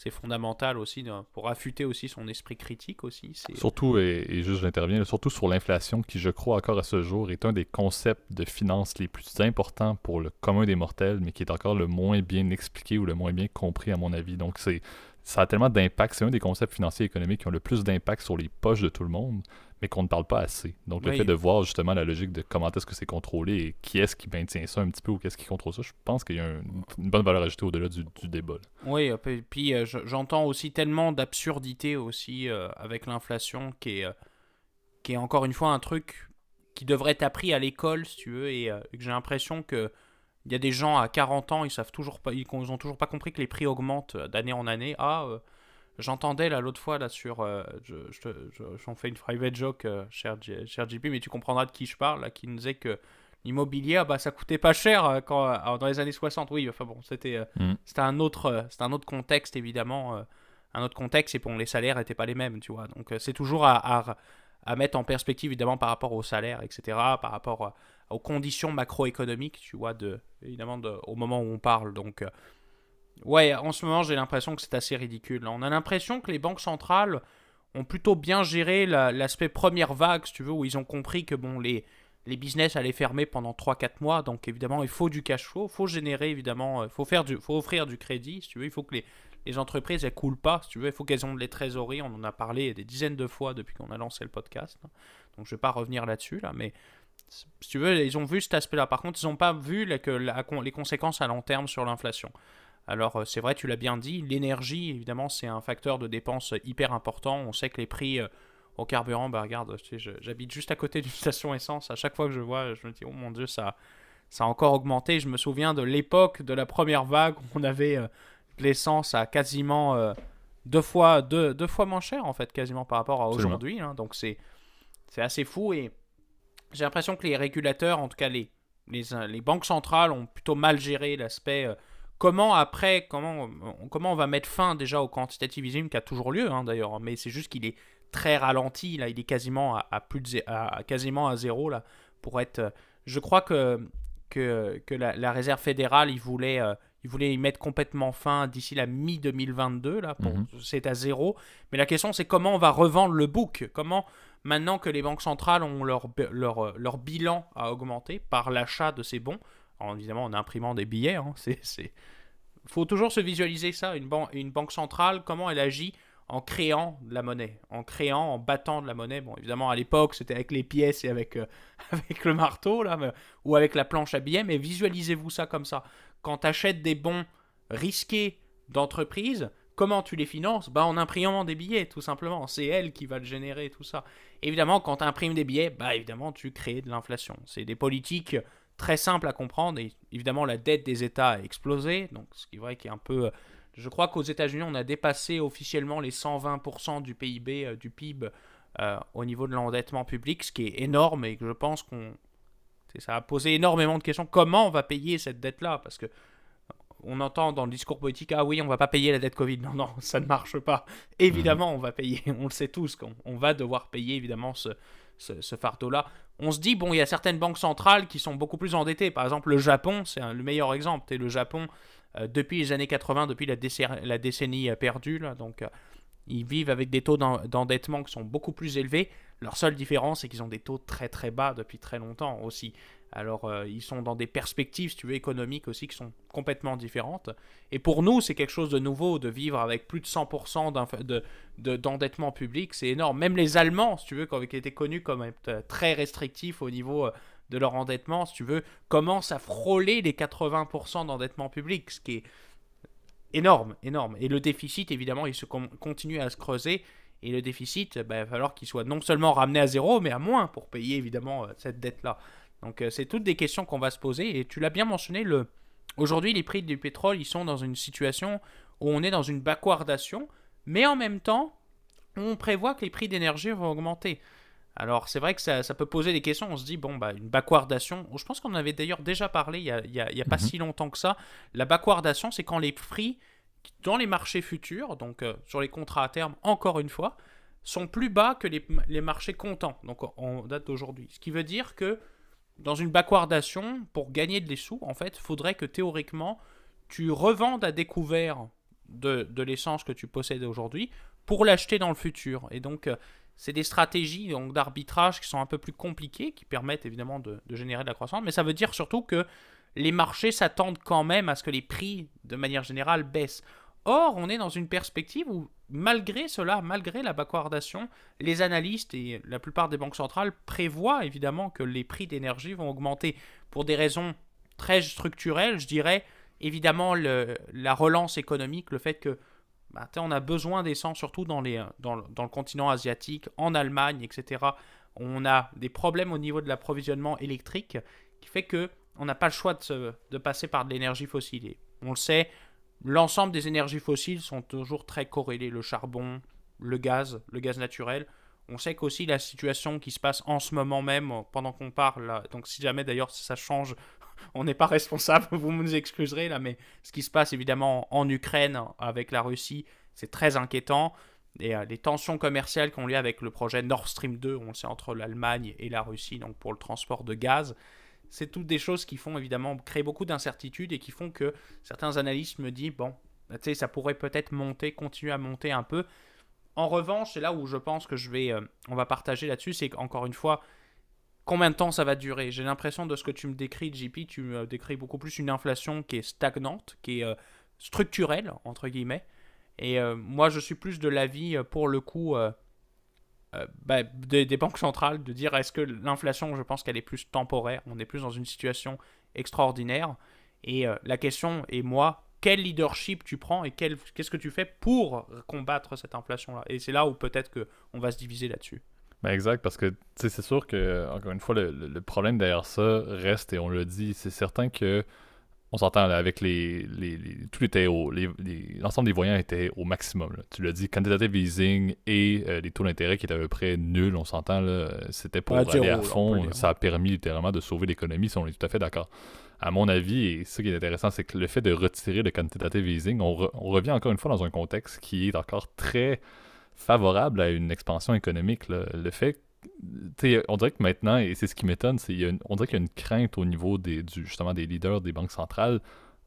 fondamental aussi pour affûter aussi son esprit critique aussi. Surtout, et, juste j'interviens, surtout sur l'inflation qui, je crois encore à ce jour, est un des concepts de finance les plus importants pour le commun des mortels, mais qui est encore le moins bien expliqué ou le moins bien compris à mon avis. Donc c'est ça a tellement d'impact, c'est un des concepts financiers et économiques qui ont le plus d'impact sur les poches de tout le monde, mais qu'on ne parle pas assez. Donc, le fait de voir justement la logique de comment est-ce que c'est contrôlé et qui est-ce qui maintient ça un petit peu ou qu'est-ce qui contrôle ça, je pense qu'il y a une, bonne valeur ajoutée au-delà du, débat. Oui, puis euh, j'entends aussi tellement d'absurdité aussi euh, avec l'inflation qui est, euh, qui est encore une fois un truc qui devrait être appris à l'école, si tu veux, et j'ai l'impression que il y a des gens à 40 ans, ils savent toujours pas, ils, ont toujours pas compris que les prix augmentent d'année en année. Ah, J'entendais là l'autre fois là sur, euh, j'en fais une private joke, euh, cher, cher JP, mais tu comprendras de qui je parle, là, qui nous disait que l'immobilier, ah, bah ça coûtait pas cher euh, quand, dans les années 60. Oui, enfin bon, c'était mm. c'était un autre, c'est un autre contexte évidemment, un autre contexte et bon, les salaires n'étaient pas les mêmes, tu vois. Donc c'est toujours à, à, mettre en perspective évidemment par rapport aux salaires, etc., par rapport aux conditions macroéconomiques, tu vois, de évidemment de, au moment où on parle. Donc Ouais, en ce moment, j'ai l'impression que c'est assez ridicule. On a l'impression que les banques centrales ont plutôt bien géré l'aspect première vague, si tu veux, où ils ont compris que bon, les, les business allaient fermer pendant 3-4 mois. Donc évidemment, il faut du cash flow, il faut générer évidemment, il faut, faire du, faut offrir du crédit, si tu veux. Il faut que les, les entreprises, elles coulent pas, si tu veux. Il faut qu'elles ont les trésoreries. On en a parlé des dizaines de fois depuis qu'on a lancé le podcast. Donc je vais pas revenir là-dessus, là, mais si tu veux, ils ont vu cet aspect-là. Par contre, ils n'ont pas vu que les conséquences à long terme sur l'inflation. Alors euh, c'est vrai, tu l'as bien dit, l'énergie, évidemment, c'est un facteur de dépense hyper important. On sait que les prix euh, au carburant, bah regarde, j'habite juste à côté d'une station essence. À chaque fois que je vois, je me dis, oh mon dieu, ça, ça a encore augmenté. Je me souviens de l'époque de la première vague où on avait euh, l'essence à quasiment deux, fois, deux, deux, fois moins cher, en fait, quasiment par rapport à aujourd'hui. Hein. donc c'est assez fou et j'ai l'impression que les régulateurs, en tout cas les, les, les banques centrales, ont plutôt mal géré l'aspect Comment après, comment, comment on va mettre fin déjà au quantitativisme qui a toujours lieu hein, d'ailleurs, mais c'est juste qu'il est très ralenti, là, il est quasiment à, plus de, à, quasiment à zéro là, pour être. Je crois que que, que la, réserve fédérale, il voulait, euh, il voulait y mettre complètement fin d'ici la mi 2022 là, mhm. c'est à zéro. Mais la question c'est comment on va revendre le book, comment maintenant que les banques centrales ont leur leur, leur bilan à augmenter par l'achat de ces bons évidemment en imprimant des billets. Hein, faut toujours se visualiser ça, une, une banque centrale, comment elle agit en créant de la monnaie, en créant, en battant de la monnaie. Bon, évidemment, à l'époque, c'était avec les pièces et avec, euh, avec le marteau, là, ou avec la planche à billets, mais visualisez-vous ça comme ça. Quand tu achètes des bons risqués d'entreprise, comment tu les finances bah, En imprimant des billets, tout simplement. C'est elle qui va le générer, tout ça. Évidemment, quand tu imprimes des billets, bah, évidemment, tu crées de l'inflation. C'est des politiques très simple à comprendre. Et évidemment, la dette des États a explosé. Donc, ce qui est vrai est un peu. Je crois qu'aux États-Unis, on a dépassé officiellement les 120% du PIB, euh, du PIB euh, au niveau de l'endettement public, ce qui est énorme et que je pense qu'on. Ça a posé énormément de questions. Comment on va payer cette dette-là? Parce que on entend dans le discours politique, ah oui, on va pas payer la dette Covid. Non, non, ça ne marche pas. Évidemment, on va payer. On le sait tous qu'on on va devoir payer évidemment ce, ce, fardeau-là. On se dit, bon, il y a certaines banques centrales qui sont beaucoup plus endettées. Par exemple, le Japon, c'est le meilleur exemple. Et le Japon, euh, depuis les années 80, depuis la, la décennie euh, perdue, là, donc euh, ils vivent avec des taux d'endettement qui sont beaucoup plus élevés. Leur seule différence, c'est qu'ils ont des taux très très bas depuis très longtemps aussi. Alors, euh, ils sont dans des perspectives, si tu veux, économiques aussi qui sont complètement différentes. Et pour nous, c'est quelque chose de nouveau de vivre avec plus de 100% d'endettement de, public. C'est énorme. Même les Allemands, si tu veux, qui étaient connus comme très restrictifs au niveau euh, de leur endettement, si tu veux, commencent à frôler les 80% d'endettement public, ce qui est énorme, énorme. Et le déficit, évidemment, il se continue à se creuser. Et le déficit, bah, il va falloir qu'il soit non seulement ramené à zéro, mais à moins pour payer évidemment euh, cette dette-là. Donc euh, c'est toutes des questions qu'on va se poser. Et tu l'as bien mentionné, le... aujourd'hui les prix du pétrole, ils sont dans une situation où on est dans une backwardation, mais en même temps, on prévoit que les prix d'énergie vont augmenter. Alors c'est vrai que ça, peut poser des questions, on se dit, bon, bah, une backwardation, je pense qu'on avait d'ailleurs déjà parlé il n'y a, y a, pas mhm. si longtemps que ça, la backwardation, c'est quand les prix dans les marchés futurs, donc euh, sur les contrats à terme, encore une fois, sont plus bas que les, les marchés comptants, donc en date d'aujourd'hui. Ce qui veut dire que dans une backwardation, pour gagner des sous, en fait, faudrait que théoriquement, tu revendes à découvert de, de l'essence que tu possèdes aujourd'hui pour l'acheter dans le futur. Et donc, euh, c'est des stratégies donc, d'arbitrage qui sont un peu plus compliquées, qui permettent évidemment de, de, générer de la croissance, mais ça veut dire surtout que les marchés s'attendent quand même à ce que les prix, de manière générale, baissent. Or, on est dans une perspective où, malgré cela, malgré la backwardation, les analystes et la plupart des banques centrales prévoient évidemment que les prix d'énergie vont augmenter pour des raisons très structurelles, je dirais. Évidemment, la relance économique, le fait que bah, on a besoin d'essence, surtout dans, les, dans, le continent asiatique, en Allemagne, etc. On a des problèmes au niveau de l'approvisionnement électrique qui fait que on n'a pas le choix de, se, de passer par de l'énergie fossile. On le sait, l'ensemble des énergies fossiles sont toujours très corrélées. Le charbon, le gaz, le gaz naturel. On sait qu'aussi la situation qui se passe en ce moment même, pendant qu'on parle, donc si jamais d'ailleurs ça change, on n'est pas responsable, vous nous excuserez là, mais ce qui se passe évidemment en Ukraine avec la Russie, c'est très inquiétant. Et euh, les tensions commerciales qu'on liées avec le projet Nord Stream 2, on le sait, entre l'Allemagne et la Russie, donc pour le transport de gaz, c'est toutes des choses qui font évidemment créer beaucoup d'incertitudes et qui font que certains analystes me disent bon, bah, tu sais, ça pourrait peut-être monter, continuer à monter un peu. En revanche, c'est là où je pense que je vais, euh, on va partager là-dessus, c'est encore une fois, combien de temps ça va durer? J'ai l'impression de ce que tu me décris, JP, tu me décris beaucoup plus une inflation qui est stagnante, qui est euh, structurelle, entre guillemets. Et euh, moi, je suis plus de l'avis, pour le coup, euh, bah, des, banques centrales de dire est-ce que l'inflation, je pense qu'elle est plus temporaire, on est plus dans une situation extraordinaire. Et euh, la question est, moi, quel leadership tu prends et qu'est-ce que tu fais pour combattre cette inflation-là? Et c'est là où peut-être qu'on va se diviser là-dessus. Ben exact, parce que c'est sûr que, encore une fois, le, problème derrière ça reste, et on le dit, c'est certain que on s'entend avec les, les, tout était au l'ensemble des voyants était au maximum. Tu l'as dit, quantitative easing et euh, les taux d'intérêt qui étaient à peu près nuls, on s'entend c'était pour aller à fond. Ça a permis littéralement de sauver l'économie, si on est tout à fait d'accord. À mon avis, et ce qui est intéressant, c'est que le fait de retirer le quantitative easing, on, on revient encore une fois dans un contexte qui est encore très favorable à une expansion économique. Le fait on dirait que maintenant, et c'est ce qui m'étonne, c'est on dirait qu'il y a une crainte au niveau des, justement des leaders des banques centrales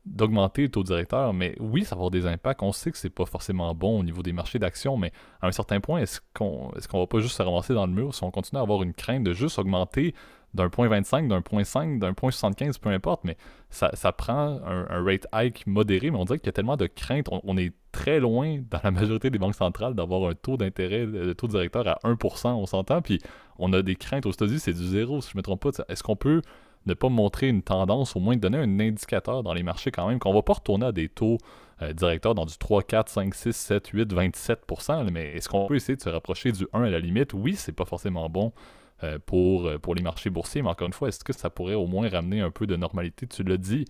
d'augmenter le taux directeur, mais oui, ça va avoir des impacts. On sait que c'est pas forcément bon au niveau des marchés d'actions, mais à un certain point, est-ce qu'on est qu'on va pas juste se ramasser dans le mur si on continue à avoir une crainte de juste augmenter d'un point 25, d'un point 5, d'un point 75, peu importe, mais ça, ça prend un, rate hike modéré, mais on dirait qu'il y a tellement de crainte. On, est très loin, dans la majorité des banques centrales, d'avoir un taux d'intérêt, de taux directeur à 1%, on s'entend, puis on a des craintes aux États-Unis, c'est du zéro, si je ne me trompe pas. Est-ce qu'on peut ne pas montrer une tendance, au moins donner un indicateur dans les marchés quand même, qu'on ne va pas retourner à des taux euh, directeurs dans du 3, 4, 5, 6, 7, 8, 27%, mais est-ce qu'on peut essayer de se rapprocher du 1 à la limite? Oui, c'est pas forcément bon euh, pour, euh, pour les marchés boursiers, mais encore une fois, est-ce que ça pourrait au moins ramener un peu de normalité? Tu l'as dit,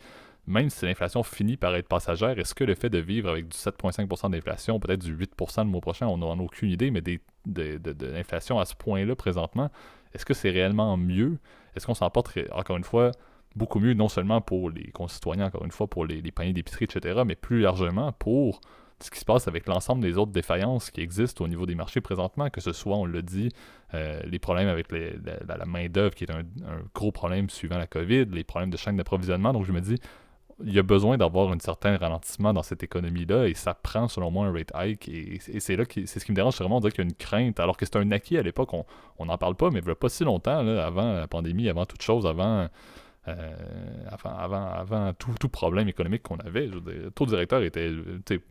même si l'inflation finit par être passagère, est-ce que le fait de vivre avec du 7,5% d'inflation, peut-être du 8% le mois prochain, on n'en a aucune idée, mais des, de, de, l'inflation à ce point-là présentement, est-ce que c'est réellement mieux? Est-ce qu'on s'en porte, encore une fois, beaucoup mieux, non seulement pour les concitoyens, encore une fois, pour les, les paniers d'épicerie, etc., mais plus largement pour ce qui se passe avec l'ensemble des autres défaillances qui existent au niveau des marchés présentement, que ce soit, on l'a dit, euh, les problèmes avec la, main-d'œuvre qui est un, gros problème suivant la COVID, les problèmes de chaîne d'approvisionnement. Donc je me dis, il y a besoin d'avoir un certain ralentissement dans cette économie-là et ça prend selon moi un rate hike et, c'est là c'est ce qui me dérange, vraiment de dire qu'il y a une crainte alors que c'est un acquis à l'époque, on n'en parle pas, mais il n'y a pas si longtemps, avant la pandémie, avant toute chose, avant avant, avant, avant tout, tout, problème économique qu'on avait. le taux directeur était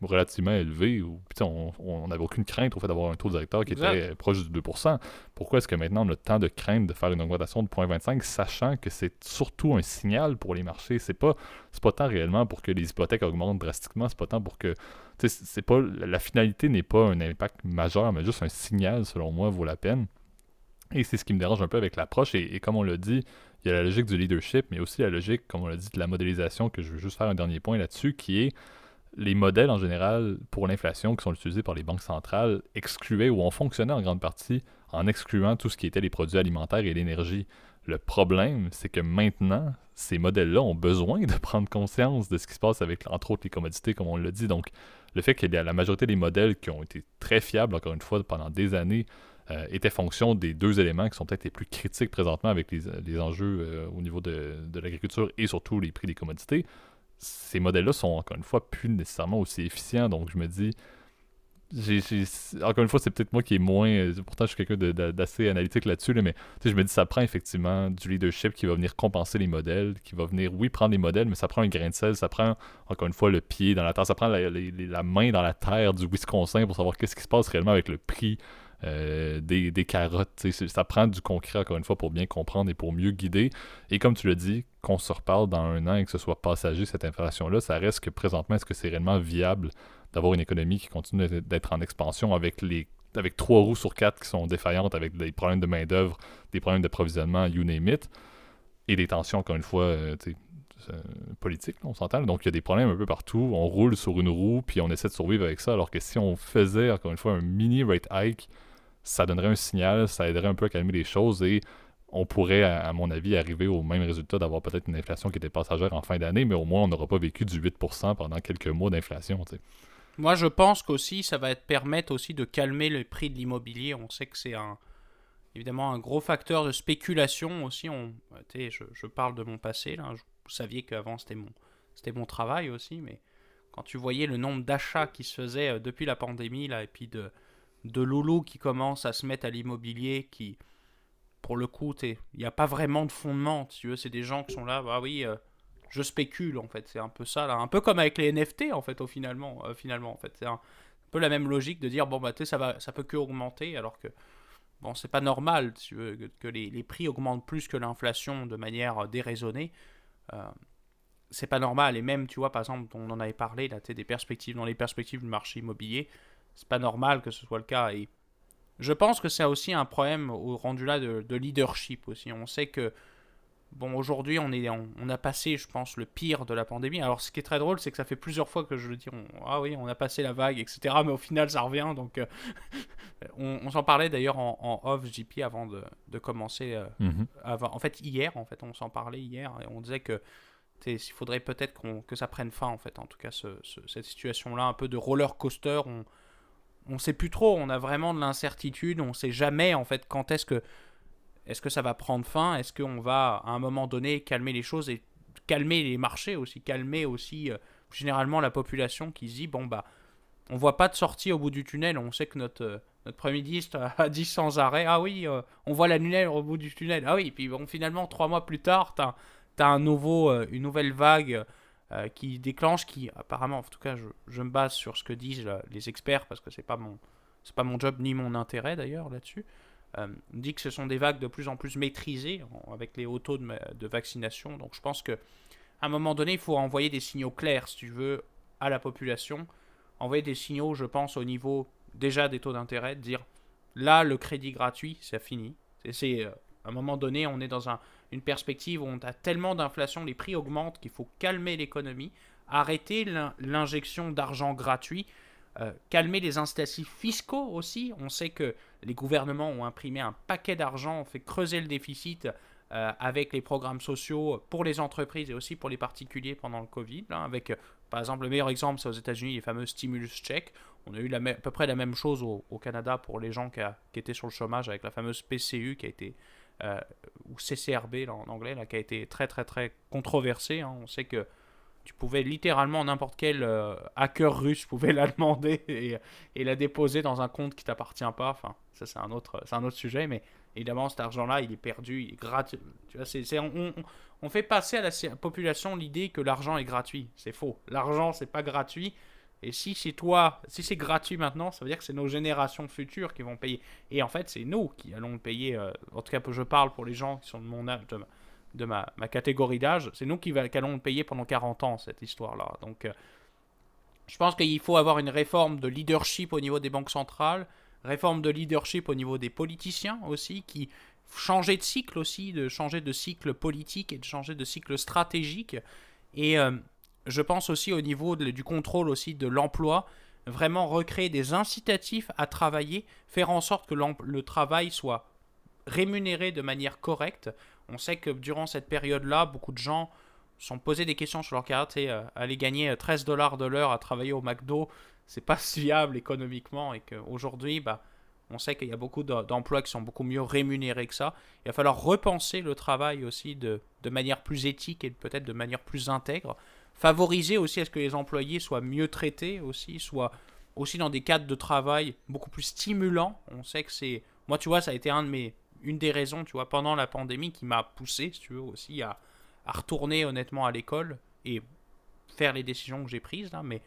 relativement élevé. on n'avait aucune crainte au fait d'avoir un taux directeur qui était proche du 2%. Pourquoi est-ce que maintenant on a tant de crainte de faire une augmentation de 0.25, sachant que c'est surtout un signal pour les marchés? C'est pas, pas tant réellement pour que les hypothèques augmentent drastiquement, c'est pas tant pour que. C'est pas, la finalité n'est pas un impact majeur, mais juste un signal, selon moi, vaut la peine. Et c'est ce qui me dérange un peu avec l'approche. Et, et, comme on l'a dit, il y a la logique du leadership, mais aussi la logique, comme on l'a dit, de la modélisation, que je veux juste faire un dernier point là-dessus, qui est les modèles en général pour l'inflation qui sont utilisés par les banques centrales excluaient ou ont fonctionné en grande partie en excluant tout ce qui était les produits alimentaires et l'énergie. Le problème, c'est que maintenant, ces modèles-là ont besoin de prendre conscience de ce qui se passe avec, entre autres, les commodités, comme on l'a dit. Donc, le fait que la majorité des modèles qui ont été très fiables, encore une fois, pendant des années, euh, étaient fonction des deux éléments qui sont peut-être les plus critiques présentement avec les, enjeux euh, au niveau de, de l'agriculture et surtout les prix des commodités, ces modèles-là sont encore une fois plus nécessairement aussi efficients. Donc, je me dis, encore une fois, c'est peut-être moi qui est moins. Euh, pourtant, je suis quelqu'un d'assez analytique là-dessus, mais je me dis, ça prend effectivement du leadership qui va venir compenser les modèles, qui va venir, oui, prendre les modèles, mais ça prend un grain de sel, ça prend, encore une fois, le pied dans la terre, ça prend la, la main dans la terre du Wisconsin pour savoir qu'est-ce qui se passe réellement avec le prix euh, des, des, carottes. Ça prend du concret, encore une fois, pour bien comprendre et pour mieux guider. Et comme tu l'as dit, qu'on se reparle dans un an et que ce soit passager, cette information-là, ça reste que présentement, est-ce que c'est réellement viable d'avoir une économie qui continue d'être en expansion avec les avec trois roues sur quatre qui sont défaillantes, avec des problèmes de main-d'œuvre, des problèmes d'approvisionnement, you name it, et des tensions, encore une fois, euh, euh, politiques, on s'entend. Donc il y a des problèmes un peu partout. On roule sur une roue, puis on essaie de survivre avec ça, alors que si on faisait, encore une fois, un mini rate hike, ça donnerait un signal, ça aiderait un peu à calmer les choses et on pourrait, à, mon avis, arriver au même résultat d'avoir peut-être une inflation qui était passagère en fin d'année, mais au moins on n'aura pas vécu du 8% pendant quelques mois d'inflation. Moi, je pense qu'aussi, ça va permettre aussi de calmer le prix de l'immobilier. On sait que c'est un, évidemment un gros facteur de spéculation aussi. On, je, je parle de mon passé, là. vous saviez qu'avant c'était mon, mon travail aussi, mais quand tu voyais le nombre d'achats qui se faisaient euh, depuis la pandémie, là, et puis de, de loulous qui commencent à se mettre à l'immobilier, qui, pour le coup, il n'y a pas vraiment de fondement, tu veux, c'est des gens qui sont là, bah oui, euh, je spécule, en fait, c'est un peu ça, là, un peu comme avec les NFT, en fait, au finalement, euh, finalement en fait, c'est un, peu la même logique de dire, bon, bah, tu ça, va, ça peut que augmenter, alors que, bon, c'est pas normal, tu veux, que, les, prix augmentent plus que l'inflation de manière déraisonnée, euh, c'est pas normal, et même, tu vois, par exemple, on en avait parlé, là, des perspectives, dans les perspectives du marché immobilier, c'est pas normal que ce soit le cas. Et je pense que c'est aussi un problème au rendu là de, leadership aussi. On sait que bon aujourd'hui on est on, a passé je pense le pire de la pandémie. Alors ce qui est très drôle c'est que ça fait plusieurs fois que je le dis ah oui on a passé la vague etc. Mais au final ça revient donc euh, on, s'en parlait d'ailleurs en, off JP avant de, de commencer. Euh, mhm. avant, en fait hier en fait on s'en parlait hier et on disait que il faudrait peut-être que ça prenne fin en fait en tout cas cette situation là un peu de roller coaster on on sait plus trop, on a vraiment de l'incertitude, on sait jamais en fait quand est-ce que est-ce que ça va prendre fin, est-ce qu'on va à un moment donné calmer les choses et calmer les marchés aussi, calmer aussi euh, généralement la population qui se dit bon bah on voit pas de sortie au bout du tunnel, on sait que notre euh, notre premier ministre a dit sans arrêt ah oui euh, on voit la lumière au bout du tunnel ah oui puis bon finalement trois mois plus tard t'as as un nouveau une nouvelle vague euh, qui déclenche, qui apparemment, en tout cas, je, me base sur ce que disent les experts parce que c'est pas pas mon job ni mon intérêt d'ailleurs là-dessus. Euh, dit que ce sont des vagues de plus en plus maîtrisées avec les hauts taux de, vaccination. Donc je pense que à un moment donné, il faut envoyer des signaux clairs, si tu veux, à la population. Envoyer des signaux, je pense, au niveau déjà des taux d'intérêt, dire là, le crédit gratuit, c'est fini. C'est euh, à un moment donné, on est dans un, une perspective où on a tellement d'inflation, les prix augmentent qu'il faut calmer l'économie, arrêter l'injection d'argent gratuit, euh, calmer les incitatifs fiscaux aussi. On sait que les gouvernements ont imprimé un paquet d'argent, ont fait creuser le déficit euh, avec les programmes sociaux pour les entreprises et aussi pour les particuliers pendant le Covid. Hein, avec, euh, par exemple, le meilleur exemple, c'est aux États-Unis, les fameux stimulus checks. On a eu à peu près la même chose au, Canada pour les gens qui, qui, étaient sur le chômage avec la fameuse PCU qui a été euh, ou CCRB en anglais, qui a été très très très controversé. Hein. On sait que tu pouvais littéralement n'importe quel euh, hacker russe pouvait la demander et, la déposer dans un compte qui t'appartient pas. Enfin, ça c'est un autre un autre sujet, mais évidemment cet argent-là il est perdu, il est gratuit. Tu vois, on, on, fait passer à la population l'idée que l'argent est gratuit. C'est faux. L'argent c'est pas gratuit. Et si c'est toi, si c'est gratuit maintenant, ça veut dire que c'est nos générations futures qui vont payer. Et en fait, c'est nous qui allons payer. Euh, en tout cas, je parle pour les gens qui sont de mon âge, de ma, ma, catégorie d'âge. C'est nous qui, va, qui, allons payer pendant 40 ans cette histoire-là. Donc, euh, je pense qu'il faut avoir une réforme de leadership au niveau des banques centrales, réforme de leadership au niveau des politiciens aussi, qui changer de cycle aussi, de changer de cycle politique et de changer de cycle stratégique. Et euh, je pense aussi au niveau du contrôle aussi de l'emploi, vraiment recréer des incitatifs à travailler, faire en sorte que le travail soit rémunéré de manière correcte. on sait que durant cette période-là, beaucoup de gens sont posés des questions sur leur carrière. Tu sais, aller gagner 13 dollars de l'heure à travailler au McDo, c'est pas viable économiquement et qu'aujourd'hui, bah, on sait qu'il y a beaucoup d'emplois qui sont beaucoup mieux rémunérés que ça. Il va falloir repenser le travail aussi de, de manière plus éthique et peut-être de manière plus intègre. Favoriser aussi à ce que les employés soient mieux traités aussi, soient aussi dans des cadres de travail beaucoup plus stimulants. On sait que c'est... Moi, tu vois, ça a été un de mes... une des raisons, tu vois, pendant la pandémie qui m'a poussé, si tu veux, aussi à, à retourner honnêtement à l'école et faire les décisions que j'ai prises là. Mais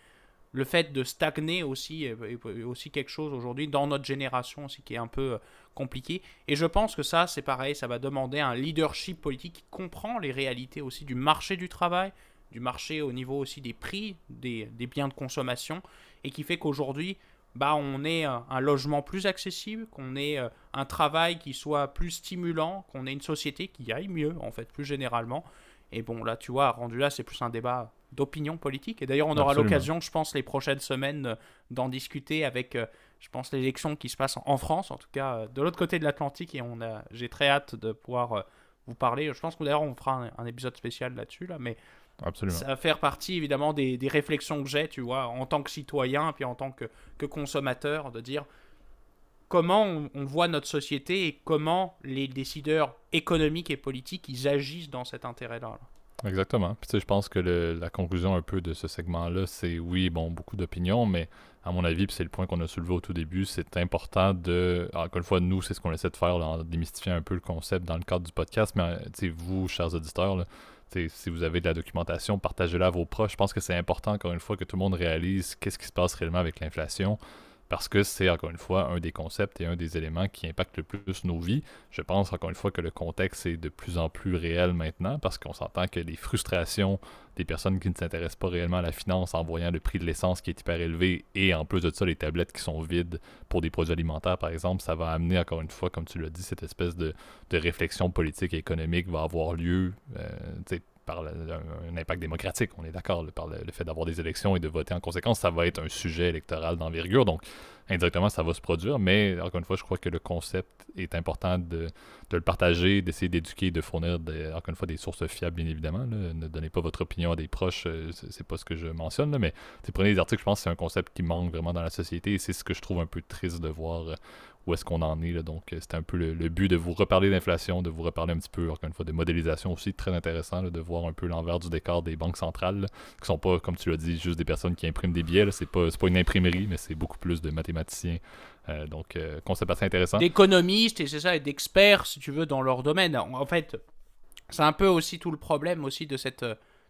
le fait de stagner aussi est, aussi quelque chose aujourd'hui dans notre génération aussi qui est un peu euh, compliqué. Et je pense que ça, c'est pareil, ça va demander un leadership politique qui comprend les réalités aussi du marché du travail, du marché au niveau aussi des prix des, des biens de consommation, et qui fait qu'aujourd'hui, bah, on ait un, un, logement plus accessible, qu'on ait euh, un travail qui soit plus stimulant, qu'on ait une société qui aille mieux, en fait, plus généralement. Et bon, là, tu vois, rendu là, c'est plus un débat d'opinion politique. Et d'ailleurs, on aura l'occasion, je pense, les prochaines semaines euh, d'en discuter avec, euh, je pense, l'élection qui se passe en France, en tout cas euh, de l'autre côté de l'Atlantique. Et on a, j'ai très hâte de pouvoir vous parler. Je pense que d'ailleurs, on fera un, épisode spécial là-dessus, là, mais Absolument. ça va faire partie évidemment des, des réflexions que j'ai, tu vois, en tant que citoyen, puis en tant que, que consommateur, de dire comment on, on, voit notre société et comment les décideurs économiques et politiques ils agissent dans cet intérêt-là. là Exactement. Puis tu sais, je pense que le, la conclusion un peu de ce segment-là, c'est oui, bon, beaucoup d'opinions, mais à mon avis, puis c'est le point qu'on a soulevé au tout début, c'est important de, encore une fois, nous, c'est ce qu'on essaie de faire, là, en démystifier un peu le concept dans le cadre du podcast, mais tu sais, vous, chers auditeurs, là, si vous avez de la documentation, partagez-la à vos proches. Je pense que c'est important, encore une fois, que tout le monde réalise qu'est-ce qui se passe réellement avec l'inflation parce que c'est encore une fois un des concepts et un des éléments qui impactent le plus nos vies. Je pense encore une fois que le contexte est de plus en plus réel maintenant parce qu'on s'entend que les frustrations des personnes qui ne s'intéressent pas réellement à la finance en voyant le prix de l'essence qui est hyper élevé et en plus de ça les tablettes qui sont vides pour des produits alimentaires par exemple, ça va amener encore une fois, comme tu l'as dit, cette espèce de, de, réflexion politique et économique va avoir lieu. Euh, par un, impact démocratique, on est d'accord, par le, fait d'avoir des élections et de voter en conséquence, ça va être un sujet électoral d'envergure, donc indirectement ça va se produire, mais encore une fois, je crois que le concept est important de, le partager, d'essayer d'éduquer, de fournir, encore une fois, des sources fiables, bien évidemment. Ne donnez pas votre opinion à des proches, euh, c'est pas ce que je mentionne, là, mais prenez des articles, je pense que c'est un concept qui manque vraiment dans la société, et c'est ce que je trouve un peu triste de voir euh, où est-ce qu'on en est. Là. Donc, euh, c'était un peu le, but de vous reparler d'inflation, de vous reparler un petit peu, encore une fois, de modélisation aussi, très intéressant, de voir un peu l'envers du décor des banques centrales, qui sont pas, comme tu l'as dit, juste des personnes qui impriment des billets. C'est pas, pas une imprimerie, mais c'est beaucoup plus de mathématiciens. Euh, donc, euh, concept assez intéressant. D'économistes, et c'est ça, et d'experts, si tu veux, dans leur domaine. En fait, c'est un peu aussi tout le problème aussi de cette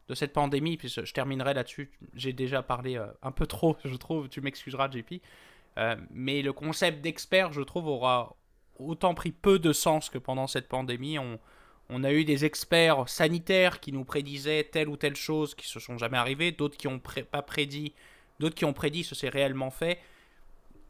de cette pandémie, puis je terminerai là-dessus, j'ai déjà parlé un peu trop, je trouve, tu m'excuseras JP, euh, mais le concept d'expert, je trouve, aura autant pris peu de sens que pendant cette pandémie. On, a eu des experts sanitaires qui nous prédisaient telle ou telle chose qui se sont jamais arrivées, d'autres qui ont pas prédit, d'autres qui ont prédit ce s'est réellement fait.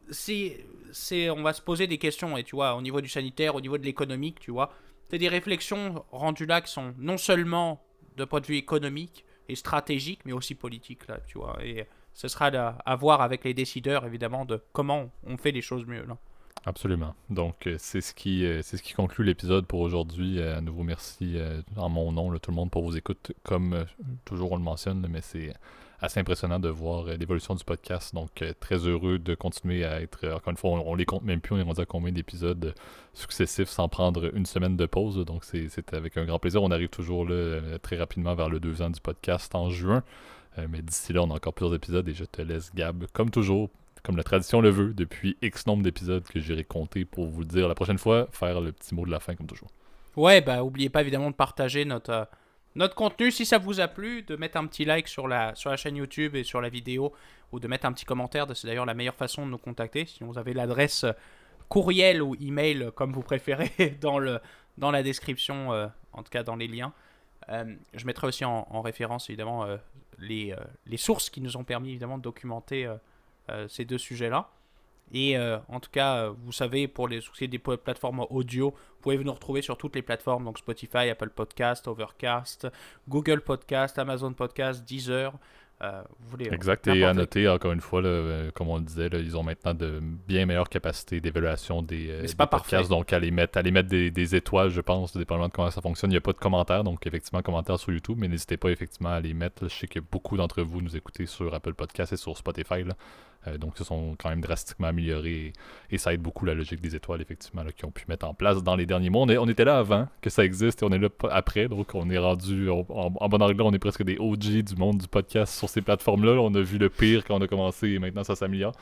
C'est, c'est, on va se poser des questions et tu vois, au niveau du sanitaire, au niveau de l'économique, tu vois, c'est des réflexions rendues là qui sont non seulement de point de vue économique et stratégique, mais aussi politique là, tu vois. Et ce sera à voir avec les décideurs, évidemment, de comment on fait les choses mieux. Là. Absolument. Donc, euh, c'est ce qui euh, c'est ce qui conclut l'épisode pour aujourd'hui. Euh, à nouveau, merci en mon nom, tout le monde, pour vos écoutes. Comme toujours, on le mentionne, mais c'est assez impressionnant de voir l'évolution du podcast. Donc, très heureux de continuer à être. Encore une fois, on, les compte même plus. On est rendu à combien d'épisodes successifs sans prendre une semaine de pause? Donc, c'est avec un grand plaisir. On arrive toujours là, très rapidement vers le deux ans du podcast en juin. Euh, mais d'ici là, on a encore plusieurs épisodes et je te laisse, Gab, comme toujours, comme la tradition le veut, depuis X nombre d'épisodes que j'irai compter pour vous dire la prochaine fois, faire le petit mot de la fin comme toujours. Ouais, bah oubliez pas évidemment de partager notre, euh, notre contenu si ça vous a plu, de mettre un petit like sur la, sur la chaîne YouTube et sur la vidéo, ou de mettre un petit commentaire, c'est d'ailleurs la meilleure façon de nous contacter, si vous avez l'adresse euh, courriel ou email comme vous préférez dans, le, dans la description, en tout cas dans les liens. Je mettrai aussi en, en référence évidemment les, euh, les, sources qui nous ont permis évidemment de documenter euh, euh, ces deux sujets-là. Et en tout cas, vous savez, pour les soucis des plateformes audio, vous pouvez nous retrouver sur toutes les plateformes, donc Spotify, Apple Podcast, Overcast, Google Podcast, Amazon Podcast, Deezer. Euh, vous voulez. Exact. Et à noter, encore une fois, euh, comme on le disait, ils ont maintenant de bien meilleures capacités d'évaluation des, euh, pas podcasts. Donc, à les mettre, à les mettre des, étoiles, je pense, dépendamment de comment ça fonctionne. Il n'y a pas de commentaires, donc effectivement, commentaires sur YouTube, mais n'hésitez pas effectivement à les mettre. Je sais que beaucoup d'entre vous nous écoutez sur Apple Podcasts et sur Spotify. Euh, donc, ils sont quand même drastiquement améliorés et, ça aide beaucoup la logique des étoiles, effectivement, qu'ils ont pu mettre en place dans les derniers mois. On, était là avant que ça existe et on est là après. Donc, on est rendu, en, bon anglais, on est presque des OG du monde du podcast sur ces plateformes-là. On a vu le pire quand on a commencé et maintenant ça s'améliore.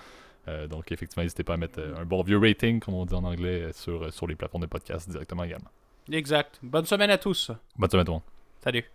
Euh, donc, effectivement, n'hésitez pas à mettre euh, un bon vieux rating, comme on dit en anglais, sur, sur les plateformes de podcast directement également. Exact. Bonne semaine à tous. Bonne semaine à tout le monde. Salut.